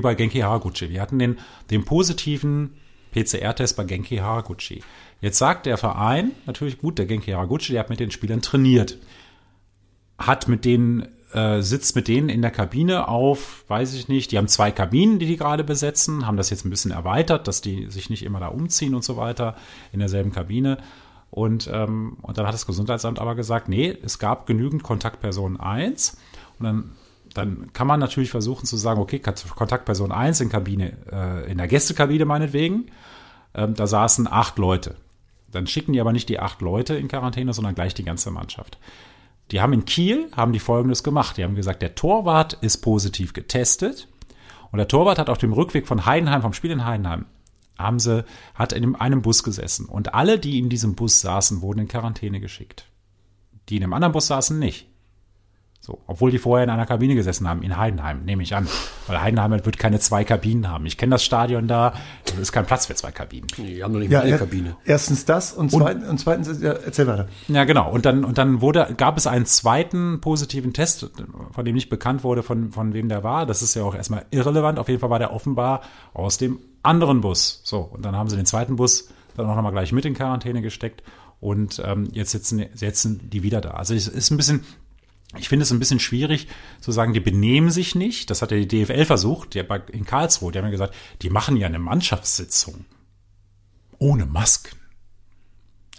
bei Genki Haraguchi, wir hatten den, den positiven PCR-Test bei Genki Haraguchi. Jetzt sagt der Verein, natürlich gut, der Genki Haraguchi, der hat mit den Spielern trainiert, hat mit denen äh, sitzt mit denen in der Kabine auf, weiß ich nicht, die haben zwei Kabinen, die die gerade besetzen, haben das jetzt ein bisschen erweitert, dass die sich nicht immer da umziehen und so weiter in derselben Kabine. Und, ähm, und dann hat das Gesundheitsamt aber gesagt, nee, es gab genügend Kontaktperson 1. Und dann, dann kann man natürlich versuchen zu sagen, okay, Kontaktperson 1 in Kabine, äh, in der Gästekabine meinetwegen, ähm, da saßen acht Leute. Dann schicken die aber nicht die acht Leute in Quarantäne, sondern gleich die ganze Mannschaft. Die haben in Kiel, haben die Folgendes gemacht. Die haben gesagt, der Torwart ist positiv getestet. Und der Torwart hat auf dem Rückweg von Heidenheim, vom Spiel in Heidenheim, haben sie, hat in einem Bus gesessen. Und alle, die in diesem Bus saßen, wurden in Quarantäne geschickt. Die in einem anderen Bus saßen nicht. So, obwohl die vorher in einer Kabine gesessen haben, in Heidenheim, nehme ich an. Weil Heidenheim wird keine zwei Kabinen haben. Ich kenne das Stadion da, da ist kein Platz für zwei Kabinen. Die haben noch nicht ja, eine Kabine. Erstens das und, zweitens, und, und zweitens, ja, erzähl weiter. Ja, genau. Und dann, und dann wurde, gab es einen zweiten positiven Test, von dem nicht bekannt wurde, von, von wem der war. Das ist ja auch erstmal irrelevant. Auf jeden Fall war der offenbar aus dem anderen Bus. So, und dann haben sie den zweiten Bus dann auch nochmal gleich mit in Quarantäne gesteckt. Und ähm, jetzt sitzen, sitzen die wieder da. Also es ist ein bisschen, ich finde es ein bisschen schwierig zu sagen, die benehmen sich nicht. Das hat ja die DFL versucht, die in Karlsruhe. Die haben ja gesagt, die machen ja eine Mannschaftssitzung. Ohne Masken.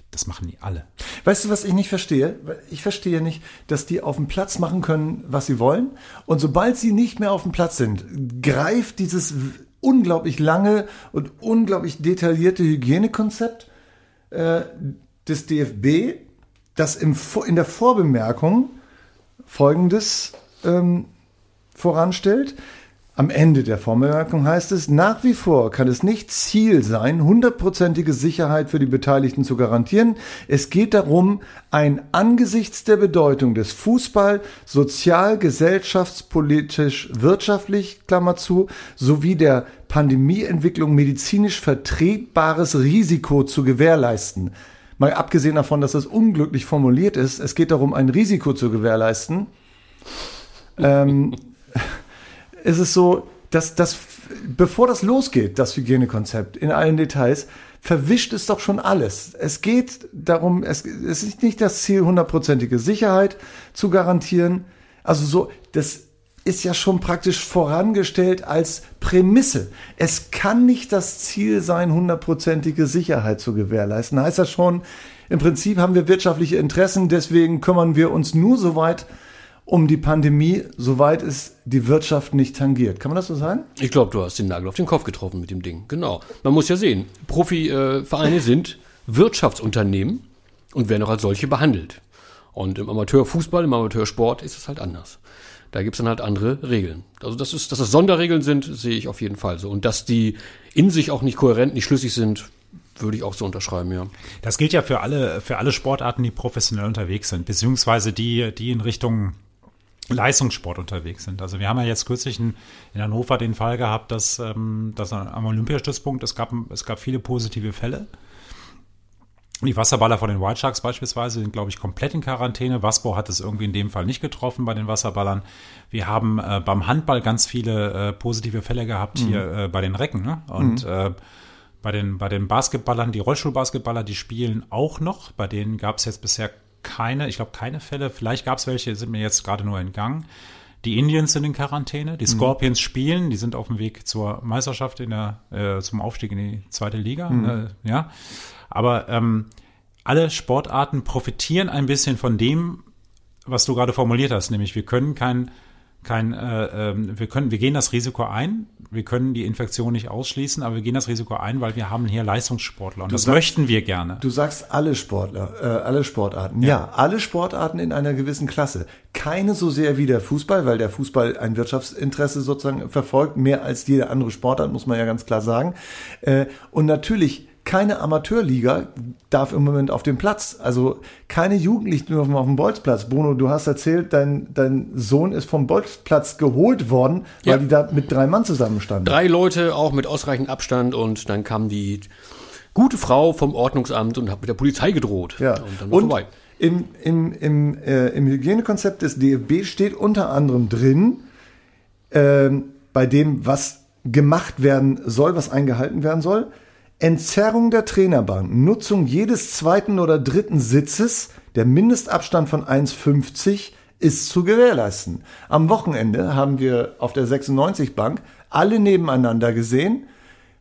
Das machen die alle. Weißt du, was ich nicht verstehe? Ich verstehe nicht, dass die auf dem Platz machen können, was sie wollen. Und sobald sie nicht mehr auf dem Platz sind, greift dieses unglaublich lange und unglaublich detaillierte Hygienekonzept äh, des DFB, das im, in der Vorbemerkung Folgendes ähm, voranstellt. Am Ende der Vormerkung heißt es, nach wie vor kann es nicht Ziel sein, hundertprozentige Sicherheit für die Beteiligten zu garantieren. Es geht darum, ein angesichts der Bedeutung des Fußball sozial, gesellschaftspolitisch, wirtschaftlich, Klammer zu, sowie der Pandemieentwicklung medizinisch vertretbares Risiko zu gewährleisten. Mal abgesehen davon, dass das unglücklich formuliert ist, es geht darum, ein Risiko zu gewährleisten. ähm, ist es so, dass das, bevor das losgeht, das Hygienekonzept in allen Details, verwischt es doch schon alles. Es geht darum, es, es ist nicht das Ziel, hundertprozentige Sicherheit zu garantieren. Also so, das ist ja schon praktisch vorangestellt als Prämisse. Es kann nicht das Ziel sein, hundertprozentige Sicherheit zu gewährleisten. Heißt das schon, im Prinzip haben wir wirtschaftliche Interessen, deswegen kümmern wir uns nur so weit um die Pandemie, soweit es die Wirtschaft nicht tangiert. Kann man das so sagen? Ich glaube, du hast den Nagel auf den Kopf getroffen mit dem Ding. Genau. Man muss ja sehen, Profivereine sind Wirtschaftsunternehmen und werden auch als solche behandelt. Und im Amateurfußball, im Amateursport ist es halt anders. Da gibt's dann halt andere Regeln. Also das ist, dass das Sonderregeln sind, sehe ich auf jeden Fall so. Und dass die in sich auch nicht kohärent, nicht schlüssig sind, würde ich auch so unterschreiben, ja. Das gilt ja für alle, für alle Sportarten, die professionell unterwegs sind, beziehungsweise die, die in Richtung Leistungssport unterwegs sind. Also wir haben ja jetzt kürzlich in, in Hannover den Fall gehabt, dass, ähm, dass am Olympiastützpunkt es gab, es gab viele positive Fälle. Die Wasserballer von den White Sharks beispielsweise sind, glaube ich, komplett in Quarantäne. Wasbau hat es irgendwie in dem Fall nicht getroffen bei den Wasserballern. Wir haben äh, beim Handball ganz viele äh, positive Fälle gehabt mhm. hier äh, bei den Recken. Ne? Und mhm. äh, bei den, bei den Basketballern, die Rollstuhlbasketballer, die spielen auch noch. Bei denen gab es jetzt bisher keine, ich glaube keine Fälle. Vielleicht gab es welche, sind mir jetzt gerade nur entgangen. Die Indians sind in Quarantäne, die mhm. Scorpions mhm. spielen, die sind auf dem Weg zur Meisterschaft in der, äh, zum Aufstieg in die zweite Liga. Mhm. Äh, ja. Aber ähm, alle Sportarten profitieren ein bisschen von dem, was du gerade formuliert hast, nämlich wir können kein kein, äh, ähm, wir können, wir gehen das Risiko ein. Wir können die Infektion nicht ausschließen, aber wir gehen das Risiko ein, weil wir haben hier Leistungssportler und das sagst- möchten wir gerne. Du sagst alle Sportler, äh, alle Sportarten. Ja. alle Sportarten in einer gewissen Klasse. Keine so sehr wie der Fußball, weil der Fußball ein Wirtschaftsinteresse sozusagen verfolgt, mehr als jede andere Sportart, muss man ja ganz klar sagen. Äh, und natürlich keine Amateurliga darf im Moment auf den Platz. Also keine Jugendlichen dürfen auf dem Bolzplatz. Bruno, du hast erzählt, dein, dein Sohn ist vom Bolzplatz geholt worden, weil Ja. die da mit drei Mann zusammenstanden. Drei Leute, auch mit ausreichend Abstand und dann kam die gute Frau vom Ordnungsamt und hat mit der Polizei gedroht. Ja. Und dann war vorbei. Im, im, im, äh, Im Hygienekonzept des DFB steht unter anderem drin, ähm, bei dem, was gemacht werden soll, was eingehalten werden soll, Entzerrung der Trainerbank, Nutzung jedes zweiten oder dritten Sitzes, der Mindestabstand von 1,50 ist zu gewährleisten. Am Wochenende haben wir auf der 96 Bank alle nebeneinander gesehen,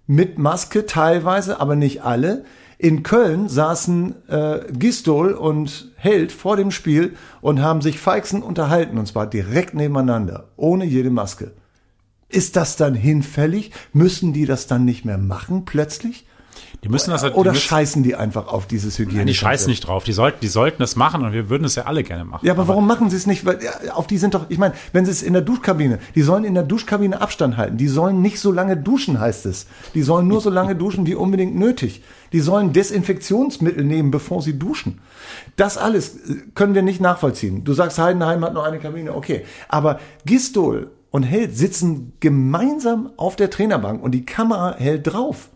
mit Maske teilweise, aber nicht alle. In Köln saßen äh, Gistol und Held vor dem Spiel und haben sich feixen unterhalten, und zwar direkt nebeneinander, ohne jede Maske. Ist das dann hinfällig? Müssen die das dann nicht mehr machen plötzlich? Die müssen das, die Oder müssen, scheißen die einfach auf dieses Hygiene? die scheißen nicht drauf. Die sollten, die sollten es machen und wir würden es ja alle gerne machen. Ja, aber warum machen sie es nicht? Weil ja, auf die sind doch, ich meine, wenn sie es in der Duschkabine, die sollen in der Duschkabine Abstand halten. Die sollen nicht so lange duschen, heißt es. Die sollen nur so lange duschen wie unbedingt nötig. Die sollen Desinfektionsmittel nehmen, bevor sie duschen. Das alles äh, können wir nicht nachvollziehen. Du sagst, Heidenheim hat noch eine Kabine, okay. Aber Gistol und Held sitzen gemeinsam auf der Trainerbank und die Kamera hält drauf.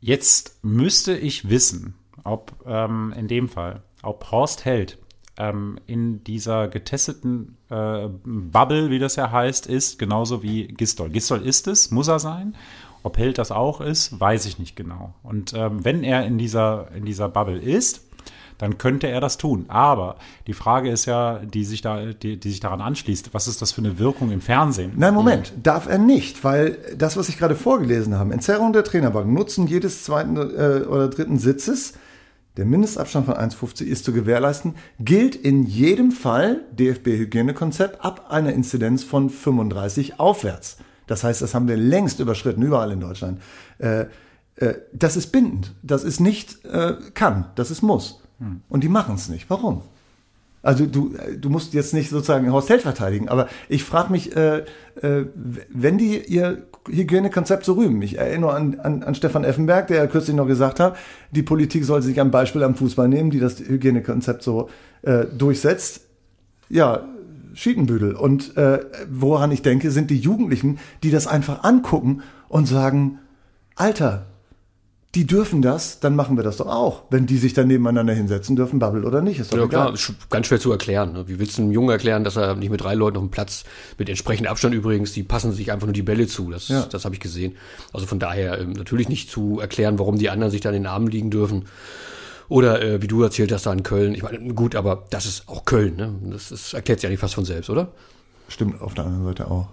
Jetzt müsste ich wissen, ob ähm, in dem Fall, ob Horst Held ähm, in dieser getesteten äh, Bubble, wie das ja heißt, ist, genauso wie Gistol. Gistol ist es, muss er sein. Ob Held das auch ist, weiß ich nicht genau. Und ähm, wenn er in dieser, in dieser Bubble ist, dann könnte er das tun. Aber die Frage ist ja, die sich, da, die, die sich daran anschließt, was ist das für eine Wirkung im Fernsehen? Nein, Moment, darf er nicht, weil das, was ich gerade vorgelesen habe, Entzerrung der Trainerbank, Nutzen jedes zweiten äh, oder dritten Sitzes, der Mindestabstand von 1,50 ist zu gewährleisten, gilt in jedem Fall DFB-Hygienekonzept ab einer Inzidenz von 35 aufwärts. Das heißt, das haben wir längst überschritten, überall in Deutschland. Äh, äh, das ist bindend, das ist nicht äh, kann, das ist muss. Und die machen es nicht. Warum? Also du, du musst jetzt nicht sozusagen Horst Held verteidigen, aber ich frage mich, äh, äh, wenn die ihr Hygienekonzept so rühmen. Ich erinnere an, an, an Stefan Effenberg, der ja kürzlich noch gesagt hat, die Politik soll sich ein Beispiel am Fußball nehmen, die das Hygienekonzept so äh, durchsetzt. Ja, Schiedenbüdel. Und äh, woran ich denke, sind die Jugendlichen, die das einfach angucken und sagen, Alter, die dürfen das, dann machen wir das doch auch. Wenn die sich dann nebeneinander hinsetzen dürfen, Bubble oder nicht, ist doch Ja, egal. klar, ganz schwer zu erklären. ne? Wie willst du einem Jungen erklären, dass er nicht mit drei Leuten auf dem Platz, mit entsprechendem Abstand übrigens, die passen sich einfach nur die Bälle zu. Das, Ja. das habe ich gesehen. Also von daher ähm, natürlich nicht zu erklären, warum die anderen sich dann in den Armen liegen dürfen. Oder äh, wie du erzählt hast, da in Köln. Ich meine, gut, aber das ist auch Köln. Ne? Das, das erklärt sich eigentlich fast von selbst, oder? Stimmt auf der anderen Seite auch.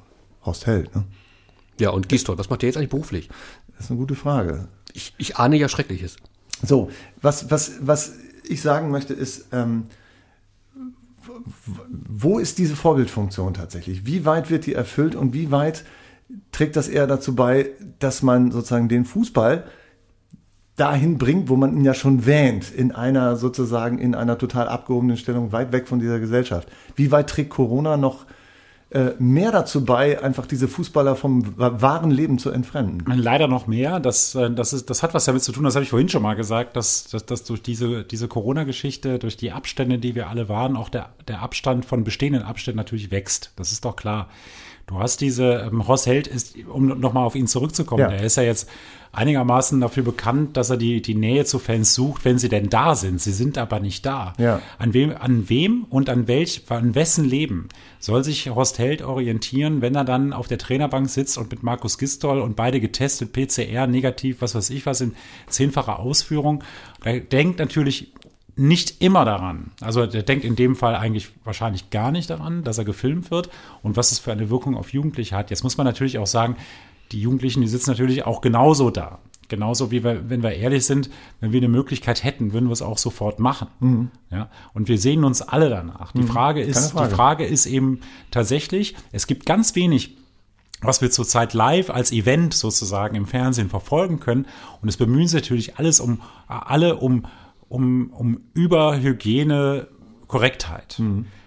Horst Held, ne? Ja, und Gistol, was macht der jetzt eigentlich beruflich? Das ist eine gute Frage. Ich, ich ahne ja Schreckliches. So, was, was, was ich sagen möchte, ist, ähm, wo ist diese Vorbildfunktion tatsächlich? Wie weit wird die erfüllt und wie weit trägt das eher dazu bei, dass man sozusagen den Fußball dahin bringt, wo man ihn ja schon wähnt, in einer sozusagen, in einer total abgehobenen Stellung, weit weg von dieser Gesellschaft. Wie weit trägt Corona noch mehr dazu bei, einfach diese Fußballer vom wa- wahren Leben zu entfremden? Leider noch mehr. Das, äh, das, ist, das hat was damit zu tun, das habe ich vorhin schon mal gesagt, dass, dass, dass durch diese, diese Corona-Geschichte, durch die Abstände, die wir alle waren, auch der, der Abstand von bestehenden Abständen natürlich wächst. Das ist doch klar. Du hast diese, ähm, Horst Held ist, um nochmal auf ihn zurückzukommen, Ja. der ist ja jetzt einigermaßen dafür bekannt, dass er die, die Nähe zu Fans sucht, wenn sie denn da sind. Sie sind aber nicht da. Ja. An wem, an wem und an welch, an wessen Leben soll sich Horst Held orientieren, wenn er dann auf der Trainerbank sitzt und mit Markus Gistol und beide getestet, PCR, negativ, was weiß ich was, in zehnfacher Ausführung. Er denkt natürlich nicht immer daran. Also der denkt in dem Fall eigentlich wahrscheinlich gar nicht daran, dass er gefilmt wird und was es für eine Wirkung auf Jugendliche hat. Jetzt muss man natürlich auch sagen, die Jugendlichen, die sitzen natürlich auch genauso da. genauso wie wir, wenn wir ehrlich sind, wenn wir eine Möglichkeit hätten, würden wir es auch sofort machen. Ja, und wir sehen uns alle danach. Die Frage ist, Frage. die Frage ist eben tatsächlich, es gibt ganz wenig was wir zurzeit live als Event sozusagen im Fernsehen verfolgen können. Und es bemühen sich natürlich alles um alle um um um Überhygiene Korrektheit.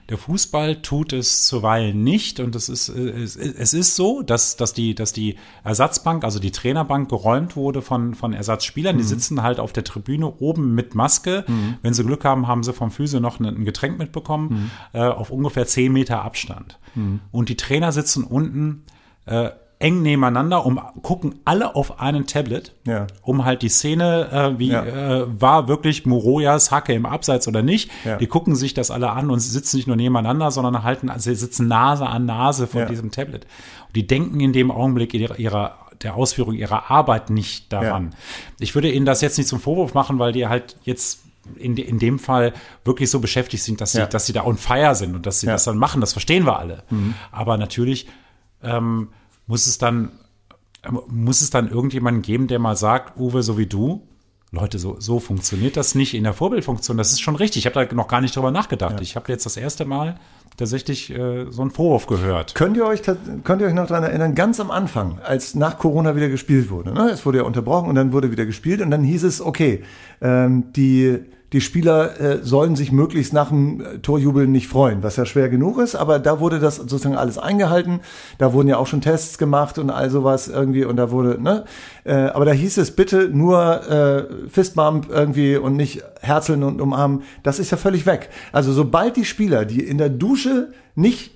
Der Fußball tut es zuweilen nicht und es ist, es, ist so, dass, dass, die, dass die Ersatzbank, also die Trainerbank geräumt wurde von, von Ersatzspielern. Die sitzen halt auf der Tribüne oben mit Maske. Wenn sie Glück haben, haben sie vom Physio noch ein Getränk mitbekommen, äh, auf ungefähr 10 Meter Abstand. Und die Trainer sitzen unten äh, eng nebeneinander und gucken alle auf einen Tablet, Ja. um halt die Szene, äh, wie Ja. äh, war wirklich Morojas Hacke im Abseits oder nicht. Ja. Die gucken sich das alle an und sitzen nicht nur nebeneinander, sondern halten, also sie sitzen Nase an Nase von diesem Tablet. Und die denken in dem Augenblick ihrer, ihrer der Ausführung ihrer Arbeit nicht daran. Ich würde Ihnen das jetzt nicht zum Vorwurf machen, weil die halt jetzt in, in dem Fall wirklich so beschäftigt sind, dass sie, dass sie da on fire sind und dass sie. Mhm. das dann machen. Das verstehen wir alle. Aber natürlich ähm, muss es dann muss es dann irgendjemanden geben, der mal sagt, Uwe, so wie du, Leute, so, so funktioniert das nicht in der Vorbildfunktion. Das ist schon richtig. Ich habe da noch gar nicht drüber nachgedacht. Ich habe jetzt das erste Mal tatsächlich äh, so einen Vorwurf gehört. Könnt ihr euch, könnt ihr euch noch daran erinnern, ganz am Anfang, als nach Corona wieder gespielt wurde, ne? es wurde ja unterbrochen und dann wurde wieder gespielt und dann hieß es, okay, ähm, die, die Spieler äh, sollen sich möglichst nach dem äh, Torjubel nicht freuen, was ja schwer genug ist, aber da wurde das sozusagen alles eingehalten, da wurden ja auch schon Tests gemacht und all sowas irgendwie und da wurde, ne, äh, aber da hieß es bitte nur äh, Fistbump irgendwie und nicht Herzeln und umarmen, das ist ja völlig weg. Also sobald die Spieler, die in der Dusche nicht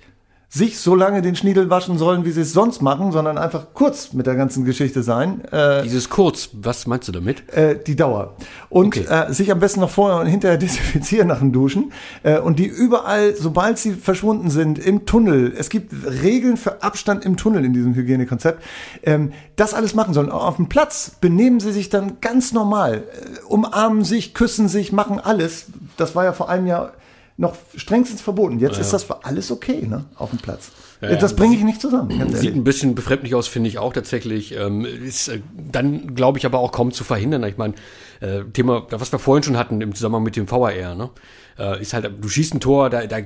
sich so lange den Schniedel waschen sollen, wie sie es sonst machen, sondern einfach kurz mit der ganzen Geschichte sein, äh, Dieses Kurz, was meinst du damit? äh, die Dauer. Und Okay. äh, sich am besten noch vorher und hinterher desinfizieren nach dem Duschen. Äh, und die überall, sobald sie verschwunden sind, im Tunnel, es gibt Regeln für Abstand im Tunnel in diesem Hygienekonzept, ähm, das alles machen sollen. Auch Auf dem Platz benehmen sie sich dann ganz normal, äh, umarmen sich, küssen sich, machen alles. Das war ja vor einem Jahr noch strengstens verboten. Jetzt ist das für alles okay, ne, auf dem Platz. Ja, ja. das bringe ich nicht zusammen, Sieht ehrlich. ein bisschen befremdlich aus, finde ich auch tatsächlich. Ähm, ist äh, dann, glaube ich, aber auch kaum zu verhindern. Ich meine, äh, Thema, was wir vorhin schon hatten im Zusammenhang mit dem VAR, ne? Äh, ist halt, du schießt ein Tor, da, da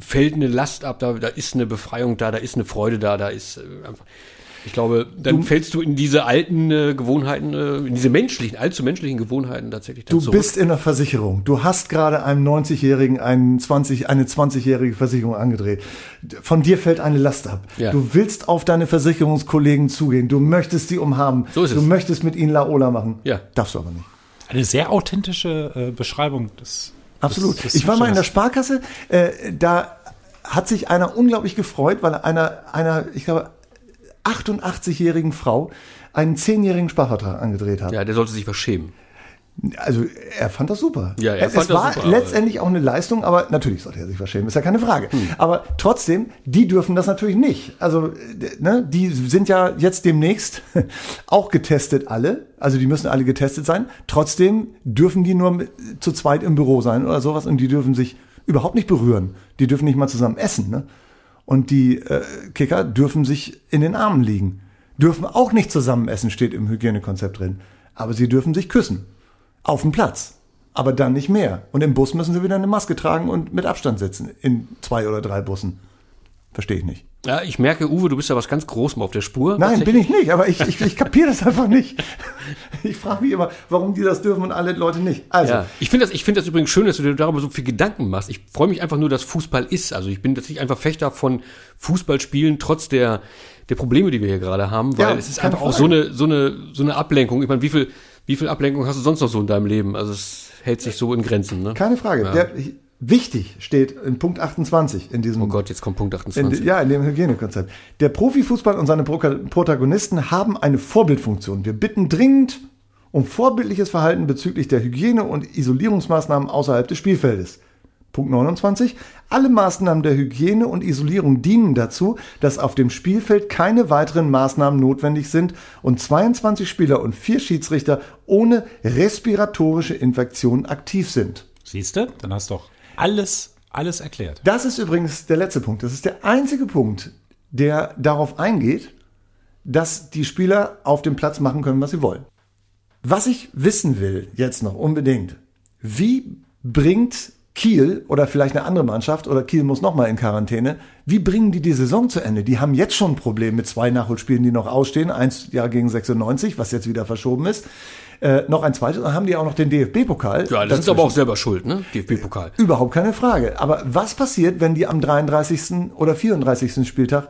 fällt eine Last ab, da, da ist eine Befreiung da, da ist eine Freude da, da ist einfach. Ich glaube, dann fällst du in diese alten äh, Gewohnheiten, äh, in diese menschlichen, allzu menschlichen Gewohnheiten tatsächlich Du zurück. bist in der Versicherung. Du hast gerade einem 90-Jährigen einen 20, eine 20-jährige Versicherung angedreht. Von dir fällt eine Last ab. Ja. Du willst auf deine Versicherungskollegen zugehen. Du möchtest sie umhaben. So ist du es. möchtest mit ihnen Laola machen. Ja. Darfst du aber nicht. Eine sehr authentische äh, Beschreibung des. Absolut. des- des ich war mal in der. Sparkasse. Äh, da hat sich einer unglaublich gefreut, weil einer, einer, ich glaube, 88-jährigen Frau einen 10-jährigen Sparvertrag angedreht hat. ja, der sollte sich verschämen. Also er fand das super. Ja, er es fand das war super, letztendlich auch eine Leistung, aber natürlich sollte er sich verschämen, ist ja keine Frage. Hm. Aber trotzdem, die dürfen das natürlich nicht. Also ne, die sind ja jetzt demnächst auch getestet alle. Also die müssen alle getestet sein. Trotzdem dürfen die nur mit, zu zweit im Büro sein oder sowas und die dürfen sich überhaupt nicht berühren. Die dürfen nicht mal zusammen essen. Ne? Und die äh, Kicker dürfen sich in den Armen liegen. Dürfen auch nicht zusammen essen, steht im Hygienekonzept drin. Aber sie dürfen sich küssen. Auf dem Platz. Aber dann nicht mehr. Und im Bus müssen sie wieder eine Maske tragen und mit Abstand sitzen. In zwei oder drei Bussen. Verstehe ich nicht. Ja, ich merke, Uwe, du bist ja was ganz Großem auf der Spur. Nein, bin ich nicht, aber ich, ich, ich kapiere das einfach nicht. Ich frage mich immer, warum die das dürfen und alle Leute nicht. Also, Ja, ich finde das, ich finde das übrigens schön, dass du dir darüber so viel Gedanken machst. Ich freue mich einfach nur, dass Fußball ist. Also ich bin tatsächlich einfach Fechter von Fußballspielen, trotz der, der Probleme, die wir hier gerade haben, weil Ja, es ist einfach auch so eine, so eine, so eine Ablenkung. Ich meine, wie viel, wie viel Ablenkung hast du sonst noch so in deinem Leben? Also es hält sich so in Grenzen, ne? keine Frage. Ja. Der, wichtig steht in Punkt 28 in diesem Oh Gott, jetzt kommt Punkt In, 28. ja, in dem Hygienekonzept. Der Profifußball und seine Pro Protagonisten haben eine Vorbildfunktion. Wir bitten dringend um vorbildliches Verhalten bezüglich der Hygiene- und Isolierungsmaßnahmen außerhalb des Spielfeldes. Punkt 29. Alle Maßnahmen der Hygiene und Isolierung dienen dazu, dass auf dem Spielfeld keine weiteren Maßnahmen notwendig sind und 22 Spieler und vier Schiedsrichter ohne respiratorische Infektionen aktiv sind. Siehst du? Dann hast du doch alles, alles erklärt. Das ist übrigens der letzte Punkt. Das ist der einzige Punkt, der darauf eingeht, dass die Spieler auf dem Platz machen können, was sie wollen. Was ich wissen will, jetzt noch unbedingt, wie bringt Kiel oder vielleicht eine andere Mannschaft oder Kiel muss nochmal in Quarantäne, wie bringen die die Saison zu Ende? Die haben jetzt schon ein Problem mit zwei Nachholspielen, die noch ausstehen. Eins Jahr gegen 96, was jetzt wieder verschoben ist. Äh, noch ein zweites, dann haben die auch noch den DFB-Pokal. Ja, das ist aber auch selber schuld, ne? DFB-Pokal. Überhaupt keine Frage. Aber was passiert, wenn die am 33. oder 34. Spieltag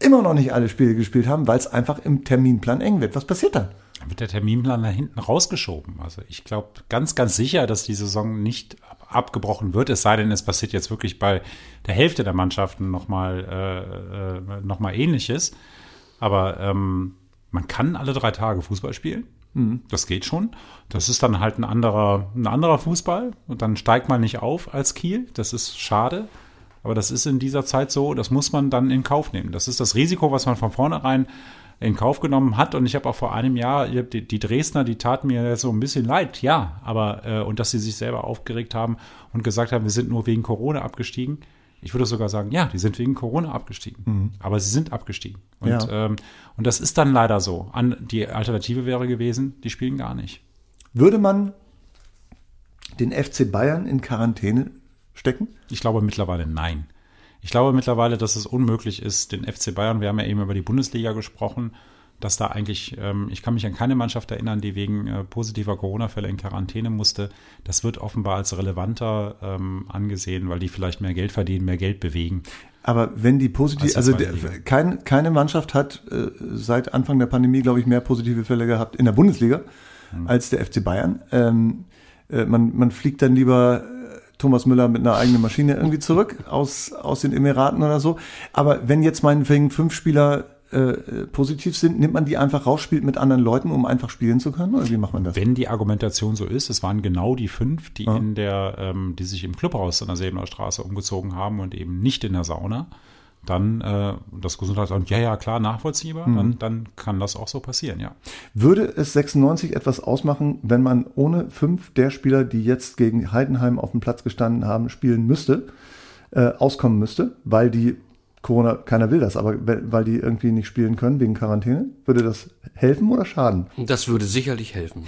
immer noch nicht alle Spiele gespielt haben, weil es einfach im Terminplan eng wird? Was passiert dann? Dann wird der Terminplan da hinten rausgeschoben. Also ich glaube ganz, ganz sicher, dass die Saison nicht abgebrochen wird, es sei denn, es passiert jetzt wirklich bei der Hälfte der Mannschaften nochmal äh, äh, noch ähnliches. Aber ähm, man kann alle drei Tage Fußball spielen. Mhm. Das geht schon. Das ist dann halt ein anderer, ein anderer Fußball. Und dann steigt man nicht auf als Kiel. Das ist schade. Aber das ist in dieser Zeit so, das muss man dann in Kauf nehmen. Das ist das Risiko, was man von vornherein in Kauf genommen hat. Und ich habe auch vor einem Jahr, die, die, Dresdner, die taten mir so ein bisschen leid, ja, aber äh, und dass sie sich selber aufgeregt haben und gesagt haben, wir sind nur wegen Corona abgestiegen. Ich würde sogar sagen, ja, die sind wegen Corona abgestiegen. Mhm. Aber sie sind abgestiegen. Und, ja. ähm, und das ist dann leider so. An, die Alternative wäre gewesen, die spielen gar nicht. Würde man den FC Bayern in Quarantäne stecken? Ich glaube mittlerweile nein. Ich glaube mittlerweile, dass es unmöglich ist, den FC Bayern, wir haben ja eben über die Bundesliga gesprochen, dass da eigentlich, ähm, ich kann mich an keine Mannschaft erinnern, die wegen äh, positiver Corona-Fälle in Quarantäne musste. Das wird offenbar als relevanter ähm, angesehen, weil die vielleicht mehr Geld verdienen, mehr Geld bewegen. Aber wenn die positiv, also der, kein, keine Mannschaft hat äh, seit Anfang der Pandemie, glaube ich, mehr positive Fälle gehabt in der Bundesliga hm. als der FC Bayern. Ähm, äh, man, man fliegt dann lieber Thomas Müller mit einer eigenen Maschine irgendwie zurück aus, aus den Emiraten oder so. Aber wenn jetzt meinetwegen fünf Spieler äh, positiv sind, nimmt man die einfach raus, spielt mit anderen Leuten, um einfach spielen zu können? Oder wie macht man das? Wenn die Argumentation so ist, es waren genau die fünf, die ja. in der, ähm, die sich im Clubhaus an der Säbener Straße umgezogen haben und eben nicht in der Sauna dann äh, das Gesundheitsamt, ja, ja, klar, nachvollziehbar, mhm. dann, dann kann das auch so passieren, ja. Würde es 96 etwas ausmachen, wenn man ohne fünf der Spieler, die jetzt gegen Heidenheim auf dem Platz gestanden haben, spielen müsste, äh, auskommen müsste, weil die Corona, keiner will das, aber weil die irgendwie nicht spielen können wegen Quarantäne? Würde das helfen oder schaden? Das würde sicherlich helfen.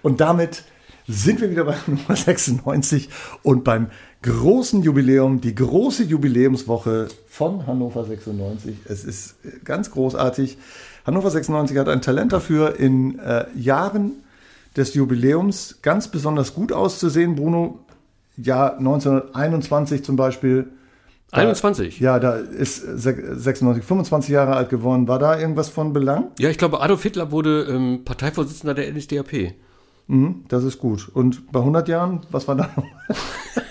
Und damit sind wir wieder bei Nummer 96 und beim großen Jubiläum, die große Jubiläumswoche von Hannover 96. Es ist ganz großartig. Hannover 96 hat ein Talent dafür, in äh, Jahren des Jubiläums ganz besonders gut auszusehen. Bruno, Jahr 1921 zum Beispiel. Da, 21? Ja, da ist 96, 25 Jahre alt geworden. War da irgendwas von Belang? Ja, ich glaube, Adolf Hitler wurde ähm, Parteivorsitzender der NSDAP. Mhm, das ist gut. Und bei 100 Jahren, was war da?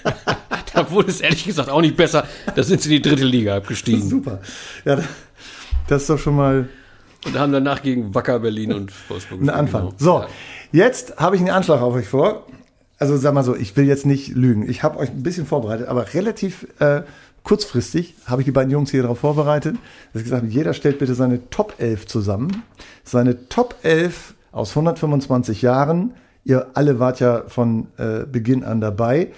da wurde es ehrlich gesagt auch nicht besser. Da sind sie in die dritte Liga abgestiegen. Super. Ja, das ist doch schon mal. Und haben danach gegen Wacker Berlin und Wolfsburg Ein Anfang. Genau. So, jetzt habe ich einen Anschlag auf euch vor. Also sag mal so, ich will jetzt nicht lügen. Ich habe euch ein bisschen vorbereitet, aber relativ äh, kurzfristig habe ich die beiden Jungs hier darauf vorbereitet, dass ich gesagt habe, jeder stellt bitte seine Top 11 zusammen. Seine Top 11 aus 125 Jahren Ihr alle wart ja von äh, Beginn an dabei.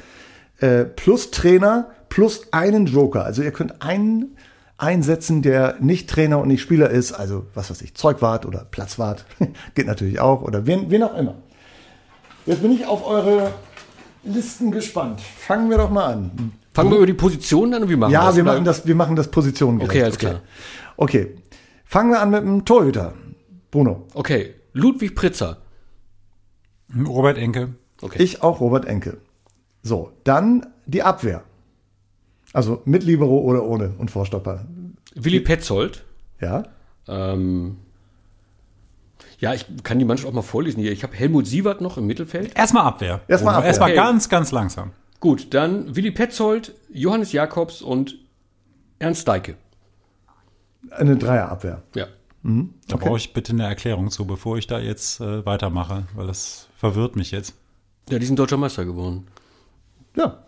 Äh, plus Trainer, plus einen Joker. Also ihr könnt einen einsetzen, der nicht Trainer und nicht Spieler ist. Also was weiß ich, Zeugwart oder Platzwart. Geht natürlich auch. Oder wen, wen auch immer. Jetzt bin ich auf eure Listen gespannt. Fangen wir doch mal an. Fangen wir über die Positionen an und wie machen ja, wir das? Ja, wir machen das, wir machen das Positionen. Okay, alles klar. Okay. Fangen wir an mit dem Torhüter. Bruno. Okay. Ludwig Pritzer. Robert Enke. Okay. Ich auch Robert Enke. So, dann die Abwehr. Also mit Libero oder ohne und Vorstopper. Willi Petzold. Ja. Ähm, ja, ich kann die Mannschaft auch mal vorlesen hier. Ich habe Helmut Sievert noch im Mittelfeld. Erstmal Abwehr. Erstmal Abwehr. Erstmal ganz, ganz langsam. Gut, dann Willi Petzold, Johannes Jakobs und Ernst Deike. Eine Dreierabwehr. Ja. Mhm. Da okay. brauche ich bitte eine Erklärung zu, bevor ich da jetzt äh, weitermache, weil das verwirrt mich jetzt. Ja, die sind deutscher Meister geworden. Ja.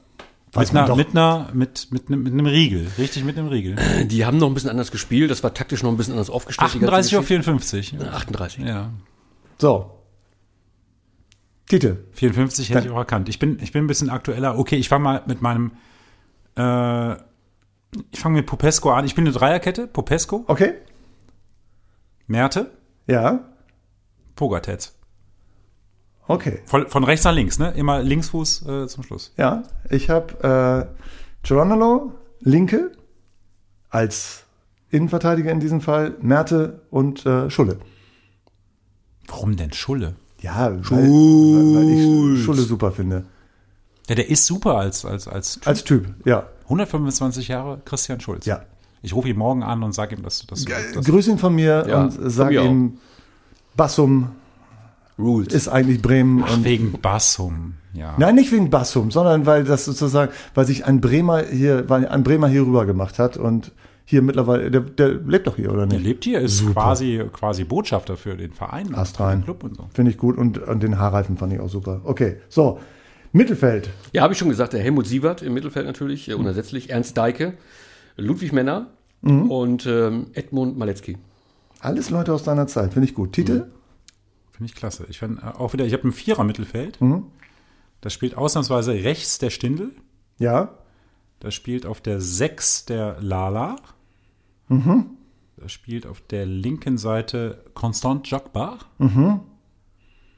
Mit, einer, mit, einer, mit, mit, einem, mit einem Riegel, richtig mit einem Riegel. Die haben noch ein bisschen anders gespielt, das war taktisch noch ein bisschen anders aufgestellt. 38 auf 54. Ja. 38. Ja. So. Titel. 54 hätte ich auch erkannt. Ich bin, ich bin ein bisschen aktueller. Okay, ich fange mal mit meinem äh, Ich fange mit Popesco an. Ich bin eine Dreierkette. Popesco, Okay? Merte, Ja? Pogatetz. Okay. Von, von rechts nach links, ne? Immer Linksfuß äh, zum Schluss. Ja, ich habe äh, Geronimo, Linke, als Innenverteidiger in diesem Fall, Merte und äh, Schulle. Warum denn Schulle? Ja, weil, weil, ich Schulle super finde. Ja, der ist super als, als, als Typ. Als Typ, ja. 125 Jahre Christian Schulz. Ja. Ich rufe ihn morgen an und sage ihm, dass, dass, dass Grüß ihn von mir Ja, und sag ihm, Bassum Rules. ist eigentlich Bremen. Ach, und wegen Bassum. Ja. Nein, nicht wegen Bassum, sondern weil das sozusagen, weil sich ein Bremer hier, weil ein Bremer hier rüber gemacht hat und hier mittlerweile, der, der lebt doch hier, oder Der nicht? lebt hier, ist quasi, quasi Botschafter für den Verein, Ast für rein. den Club und so. Finde ich gut und, und den Haarreifen fand ich auch super. Okay, so, Mittelfeld. Ja, habe ich schon gesagt, der Helmut Sievert im Mittelfeld natürlich, äh, unersetzlich. Ernst Deike, Ludwig Menner und ähm, Edmund Maletzki. Alles Leute aus deiner Zeit, finde ich gut. Titel? Finde ich klasse. Ich find, äh, auch wieder, ich habe ein Vierer-Mittelfeld. Da spielt ausnahmsweise rechts der Stindel. Ja. Da spielt auf der 6 der Lala. Da spielt auf der linken Seite Constant Jacquebart.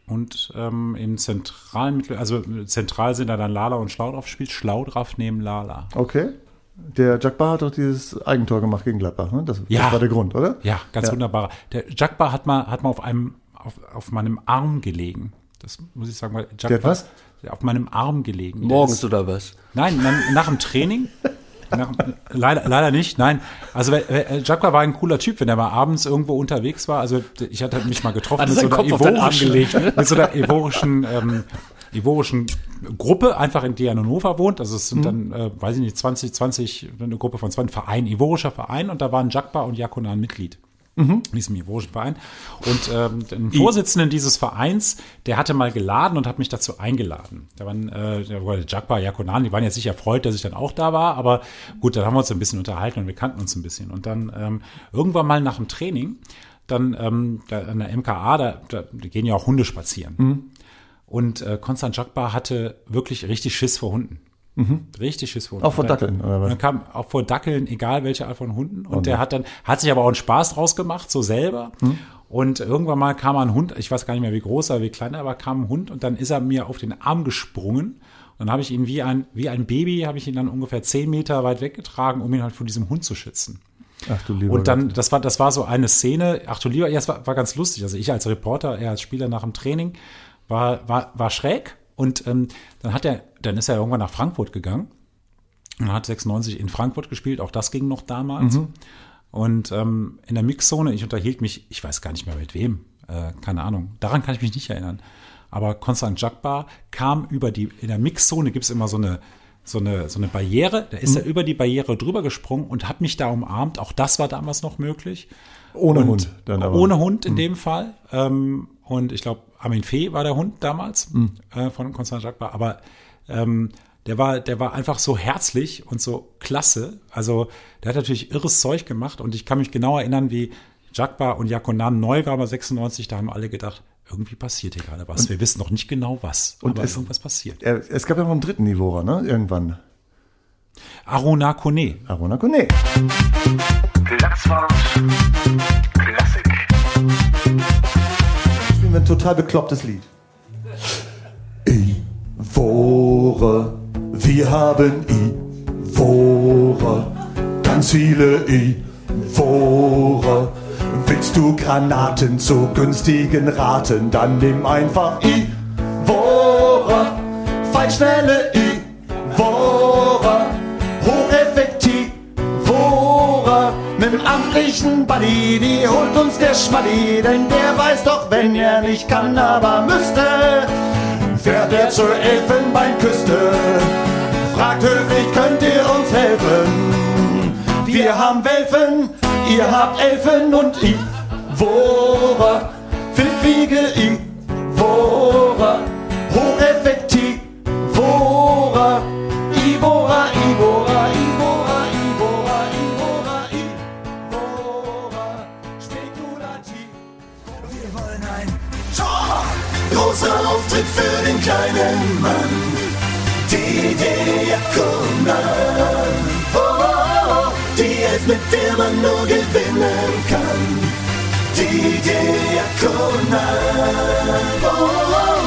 Und ähm, im zentralen Mittel, also zentral sind da dann Lala und Schlaudraff, spielt Schlaudraff neben Lala. Okay. Der Jack Bar hat doch dieses Eigentor gemacht gegen Gladbach, ne? Das, Ja. das war der Grund, oder? Ja, ganz Ja. wunderbar. Der Jacquebart hat mal, hat mal auf einem, auf, auf meinem Arm gelegen. Das muss ich sagen, weil Jacquebart, Der hat was? Auf meinem Arm gelegen. Morgens ist- oder was? Nein, nach, nach dem Training. Nach, leider, leider nicht, nein. Also äh, Jacques war ein cooler Typ, wenn er mal abends irgendwo unterwegs war. Also ich hatte mich mal getroffen er mit so gelegt, ne? mit so einer ivorischen, ähm, ivorischen Gruppe, einfach in der in Hannover wohnt. Also es sind dann, äh, weiß ich nicht, 20, 20, eine Gruppe von 20 Verein, ivorischer Verein und da waren Jacques und Jakonan Mitglied. In diesem ivorischen Verein. Und ähm, den Vorsitzenden dieses Vereins, der hatte mal geladen und hat mich dazu eingeladen. Da waren äh, der Jakba, Jakonan, die waren jetzt sicher erfreut, dass ich dann auch da war, aber gut, dann haben wir uns ein bisschen unterhalten und wir kannten uns ein bisschen. Und dann ähm, irgendwann mal nach dem Training, dann ähm, da, an der MKA, da, da gehen ja auch Hunde spazieren. Und äh, Konstant Jakba hatte wirklich richtig Schiss vor Hunden. Richtig Schiss vor Hunden. Auch vor Dackeln, oder was? dann kam auch vor Dackeln, egal welche Art von Hunden. Und der hat dann, hat sich aber auch einen Spaß draus gemacht, so selber. Und irgendwann mal kam ein Hund, ich weiß gar nicht mehr, wie groß er, wie klein er war, kam ein Hund und dann ist er mir auf den Arm gesprungen. Und dann habe ich ihn wie ein, wie ein Baby, habe ich ihn dann ungefähr zehn Meter weit weggetragen, um ihn halt vor diesem Hund zu schützen. Ach du lieber Und dann, Gott. das war, das war so eine Szene, ach du lieber, ja, es war, war ganz lustig. Also ich als Reporter, er als Spieler nach dem Training, war, war, war schräg. Und ähm, dann hat er, dann ist er irgendwann nach Frankfurt gegangen und hat 96 in Frankfurt gespielt, auch das ging noch damals. Und ähm, in der Mixzone, ich unterhielt mich, ich weiß gar nicht mehr mit wem, äh, keine Ahnung, daran kann ich mich nicht erinnern. Aber Konstant Jakbar kam über die, in der Mixzone gibt's immer so eine, so eine, so eine Barriere, da ist er über die Barriere drüber gesprungen und hat mich da umarmt. Auch das war damals noch möglich. Ohne und Hund dann aber. Ohne Hund in dem Fall. Ähm, und ich glaube, Armin Fee war der Hund damals äh, von Konstant Jakbar. Aber ähm, der war, der war einfach so herzlich und so klasse. Also der hat natürlich irres Zeug gemacht und ich kann mich genau erinnern, wie Jakbar und Jakonan neu war bei 96, da haben alle gedacht, irgendwie passiert hier gerade was. Wir wissen noch nicht genau was, Und aber es- irgendwas passiert. Er, es gab ja noch einen dritten Niveau, ne? Irgendwann. Aruna Kone. Arona Kone. Platzwart Klassik. Spielen wir ein total beklopptes Lied. Ivore, wir haben Ivore, ganz viele Ivore. Willst du Granaten zu günstigen Raten, dann nimm einfach Ivore, feinschnelle Ivore, hocheffektiv Ivore, mit dem amtlichen Buddy, die holt uns der Schmaddi, denn der weiß doch, wenn er nicht kann, aber müsste, fährt er zur Elfenbeinküste, fragt höflich, könnt ihr uns helfen? Wir haben Welfen, ihr habt Elfen und Ivore, pfiffige Ivore, hocheffektiv Ivore, großer Auftritt für den kleinen Mann. Die Idee Jakonan. Oh, oh, oh. Elf, mit der man nur gewinnen kann. Die Diakonen. Oh, oh, oh,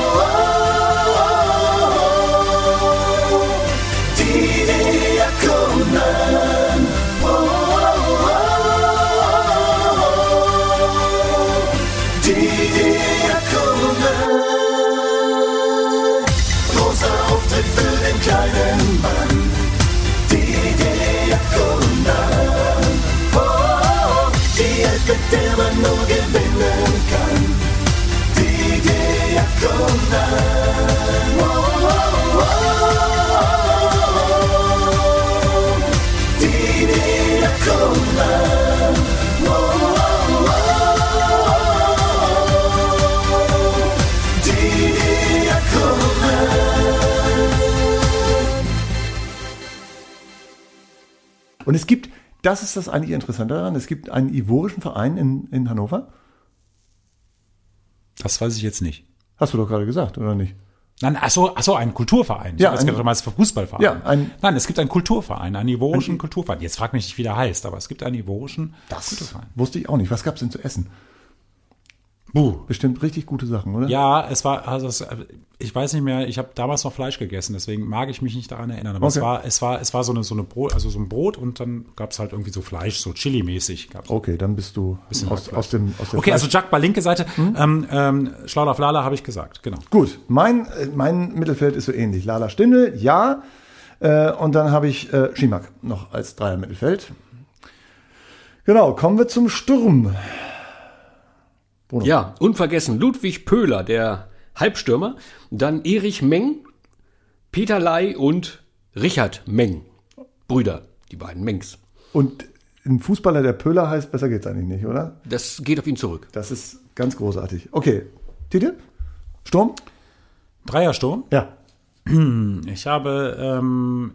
das ist das eigentlich Interessante daran, es gibt einen ivorischen Verein in, in Hannover. Das weiß ich jetzt nicht. Hast du doch gerade gesagt, oder nicht? Nein, ach so, ach so, ein Kulturverein. Ja, das ein- geht damals Fußballverein. Ja, ein- Nein, es gibt einen Kulturverein, einen ivorischen Kulturverein. Jetzt frag mich nicht, wie der heißt, aber es gibt einen ivorischen Kulturverein. Wusste ich auch nicht. Was gab's denn zu essen? Buh. Bestimmt richtig gute Sachen, oder? Ja, es war, also es, ich weiß nicht mehr, ich habe damals noch Fleisch gegessen, deswegen mag ich mich nicht daran erinnern. Aber es Okay. war, es war, es war so eine, so eine Brot, also so ein Brot und dann gab es halt irgendwie so Fleisch, so Chili-mäßig. Okay, dann bist du Bisschen aus, aus dem aus der Okay, also Fleisch- Jack bei linke Seite, ähm, ähm, Schlauder Flala habe ich gesagt, genau. Gut, mein, äh, mein Mittelfeld ist so ähnlich. Lala Stindl, ja. Äh, und dann habe ich äh, Schimak noch als Dreier Mittelfeld. Genau, kommen wir zum Sturm. Bruno. Ja, unvergessen Ludwig Pöhler, der Halbstürmer. Dann Erich Meng, Peter Ley und Richard Meng. Brüder, die beiden Mengs. Und ein Fußballer, der Pöhler heißt, besser geht's eigentlich nicht, oder? Das geht auf ihn zurück. Das ist ganz großartig. Okay, Titel? Sturm? Dreiersturm. Ja. Ich habe, ähm,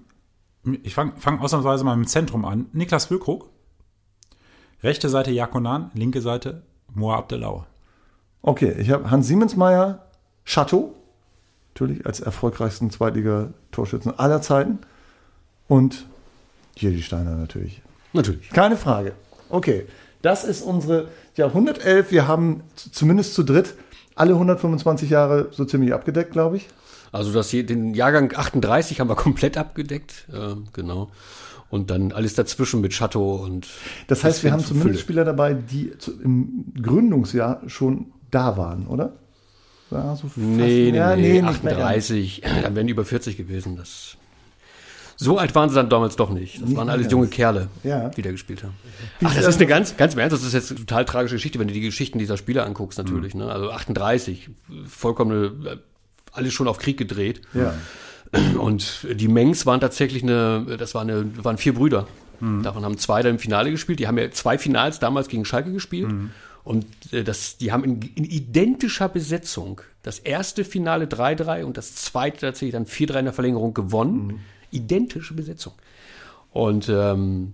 ich fange fang ausnahmsweise mal im Zentrum an. Niklas Füllkrug. Rechte Seite Jakonan, linke Seite Moa Abdelau. Okay, ich habe Hans Siemensmeier, Chateau, natürlich als erfolgreichsten Zweitliga-Torschützen aller Zeiten. Und Jiri Steiner natürlich. Natürlich. Keine Frage. Okay, das ist unsere ja, 111. Wir haben zumindest zu dritt alle 125 Jahre so ziemlich abgedeckt, glaube ich. Also das hier, den Jahrgang 38 haben wir komplett abgedeckt. Ähm, genau. Und dann alles dazwischen mit Chateau und. Das heißt, wir haben zumindest Fülle. Spieler dabei, die zu, im Gründungsjahr schon da waren, oder? Ja, so Nee, nee, ja, nee, ganz. 38, dann wären die über 40 gewesen. Das so alt waren sie dann damals doch nicht. Das waren alles junge Kerle, Ja. die da gespielt haben. Ach, das ist eine ganz, ganz im Ernst, das ist jetzt eine total tragische Geschichte, wenn du die Geschichten dieser Spieler anguckst, natürlich. Ne? Also 38, vollkommene, äh, alles schon auf Krieg gedreht. Ja. Und die Mengs waren tatsächlich eine, das waren, eine, waren vier Brüder. Davon haben zwei dann im Finale gespielt. Die haben ja zwei Finals damals gegen Schalke gespielt. Und äh, das, die haben in, in identischer Besetzung das erste Finale 3-3 und das zweite tatsächlich dann 4-3 in der Verlängerung gewonnen. Identische Besetzung. Und ähm,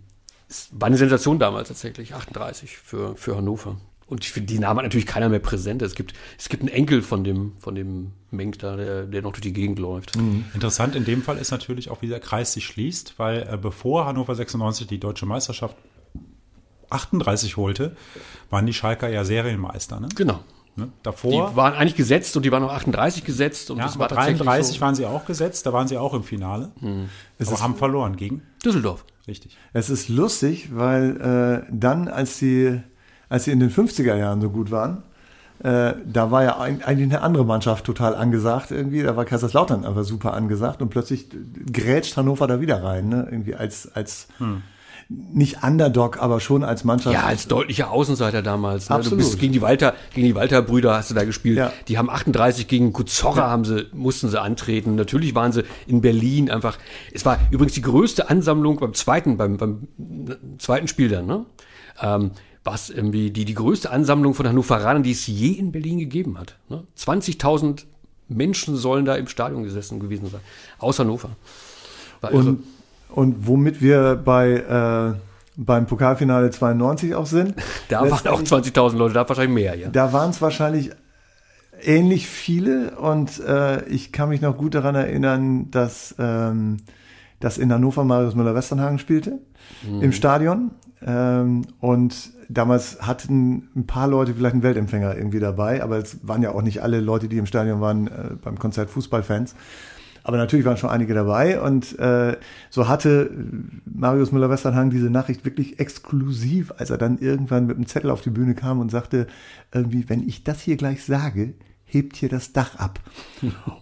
es war eine Sensation damals tatsächlich, 38 für, für Hannover. Und ich finde, die Namen hat natürlich keiner mehr präsent. Es gibt, es gibt einen Enkel von dem, von dem Menk da, der, der noch durch die Gegend läuft. Interessant in dem Fall ist natürlich auch, wie der Kreis sich schließt, weil äh, bevor Hannover 96 die deutsche Meisterschaft 38 holte, waren die Schalker ja Serienmeister. Ne? Genau. Ne? Die Davor, waren eigentlich gesetzt und die waren auf 38 gesetzt und ja, das war tatsächlich 33 so. waren sie auch gesetzt, da waren sie auch im Finale, aber haben verloren gegen, Düsseldorf. richtig. Es ist lustig, weil äh, dann, als sie, als sie in den 50er Jahren so gut waren, äh, da war ja ein, eigentlich eine andere Mannschaft total angesagt irgendwie. Da war Kaiserslautern aber super angesagt und plötzlich grätscht Hannover da wieder rein, ne? Irgendwie als, als nicht Underdog, aber schon als Mannschaft. Ja, als deutlicher Außenseiter damals. Ne? Du Absolut. bist gegen die Walter, gegen die Walter-Brüder hast du da gespielt. Ja. Die haben 38 gegen Kuzorra haben sie, mussten sie antreten. Natürlich waren sie in Berlin einfach. Es war übrigens die größte Ansammlung beim zweiten, beim, beim zweiten Spiel dann, ne? Ähm, was irgendwie die, die größte Ansammlung von Hannoveranern, die es je in Berlin gegeben hat. Ne? 20.000 Menschen sollen da im Stadion gesessen gewesen sein. Aus Hannover. War irre. Und, und womit wir bei, äh, beim Pokalfinale 92 auch sind. da waren auch letztendlich- 20.000 Leute, da wahrscheinlich mehr, ja. Da waren es wahrscheinlich ähnlich viele und äh, ich kann mich noch gut daran erinnern, dass, ähm, dass in Hannover Marius Müller-Westernhagen spielte im Stadion Ähm, und damals hatten ein paar Leute vielleicht einen Weltempfänger irgendwie dabei, aber es waren ja auch nicht alle Leute, die im Stadion waren, äh, beim Konzert Fußballfans. Aber natürlich waren schon einige dabei und äh, so hatte Marius Müller-Westernhagen diese Nachricht wirklich exklusiv, als er dann irgendwann mit einem Zettel auf die Bühne kam und sagte, irgendwie, wenn ich das hier gleich sage, hebt hier das Dach ab.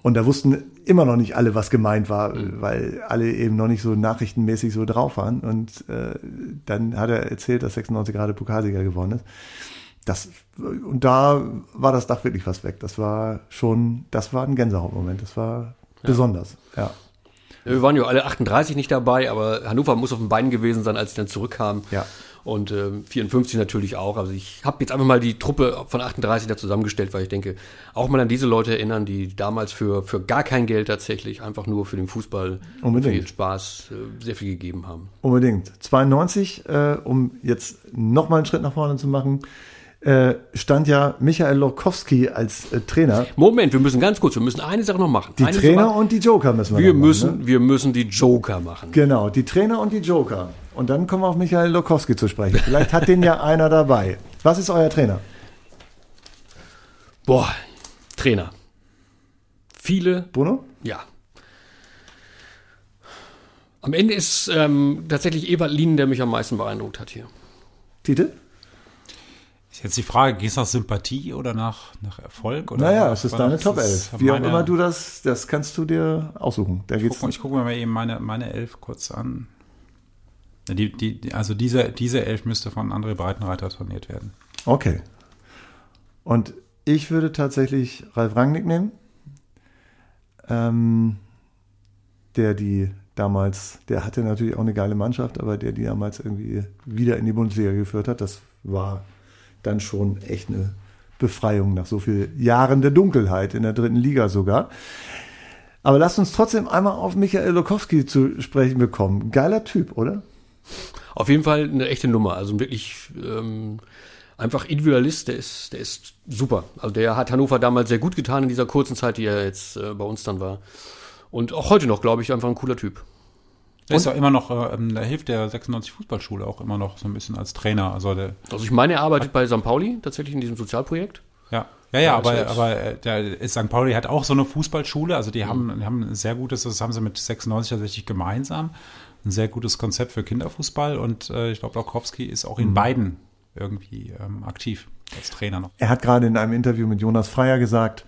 Und da wussten immer noch nicht alle, was gemeint war, weil alle eben noch nicht so nachrichtenmäßig so drauf waren. Und äh, dann hat er erzählt, dass 96 gerade Pokalsieger geworden ist. Das, und da war das Dach wirklich was weg. Das war schon, das war ein Gänsehautmoment. Das war besonders, ja. Wir waren ja alle 38 nicht dabei, aber Hannover muss auf den Beinen gewesen sein, als sie dann zurückkamen. Ja. Und äh, 54 natürlich auch. Also ich habe jetzt einfach mal die Truppe von 38 da zusammengestellt, weil ich denke, auch mal an diese Leute erinnern, die damals für, für gar kein Geld tatsächlich einfach nur für den Fußball Unbedingt. viel Spaß äh, sehr viel gegeben haben. Unbedingt. 92, äh, um jetzt nochmal einen Schritt nach vorne zu machen, äh, stand ja Michael Lokowski als äh, Trainer. Moment, wir müssen ganz kurz, wir müssen eine Sache noch machen. Die eine Trainer Sache, und die Joker müssen wir wir machen, müssen, Ne? wir müssen die Joker machen. Genau, die Trainer und die Joker. Und dann kommen wir auf Michael Lokowski zu sprechen. Vielleicht hat den ja einer dabei. Was ist euer Trainer? Boah, Trainer. Viele Bruno? Ja. Am Ende ist ähm, tatsächlich Ewald Lien, der mich am meisten beeindruckt hat hier. Tite? Jetzt die Frage, gehst du nach Sympathie oder nach, nach Erfolg? Oder Naja, es ist deine Top ist 11. Wie auch immer du das, das kannst du dir aussuchen. Da. Guck, ich gucke mir mal eben meine, meine Elf kurz an. Die, die- also diese, diese Elf müsste von André Breitenreiter trainiert werden. Okay. Und ich würde tatsächlich Ralf Rangnick nehmen, ähm, der die damals, der hatte natürlich auch eine geile Mannschaft, aber der die damals irgendwie wieder in die Bundesliga geführt hat, das war dann schon echt eine Befreiung nach so vielen Jahren der Dunkelheit in der dritten Liga sogar. Aber lasst uns trotzdem einmal auf Michael Lokowski zu sprechen bekommen. Geiler Typ, oder? Auf jeden Fall eine echte Nummer. Also wirklich ähm, einfach Individualist, der ist, der ist super. Also der hat Hannover damals sehr gut getan in dieser kurzen Zeit, die er jetzt äh, bei uns dann war. Und auch heute noch, glaube ich, einfach ein cooler Typ. Der ist ja immer noch, äh, ähm, da hilft der 96 Fußballschule auch immer noch so ein bisschen als Trainer. Also der, Also ich meine, er arbeitet bei St. Pauli tatsächlich in diesem Sozialprojekt. ja, ja, ja, Ja, aber, aber äh, der ist, St. Pauli hat auch so eine Fußballschule. Also die haben, die haben ein sehr gutes, das haben sie mit 96 tatsächlich gemeinsam, ein sehr gutes Konzept für Kinderfußball. Und äh, ich glaube, Lokowski ist auch in beiden irgendwie ähm, aktiv als Trainer noch. Er hat gerade in einem Interview mit Jonas Freier gesagt,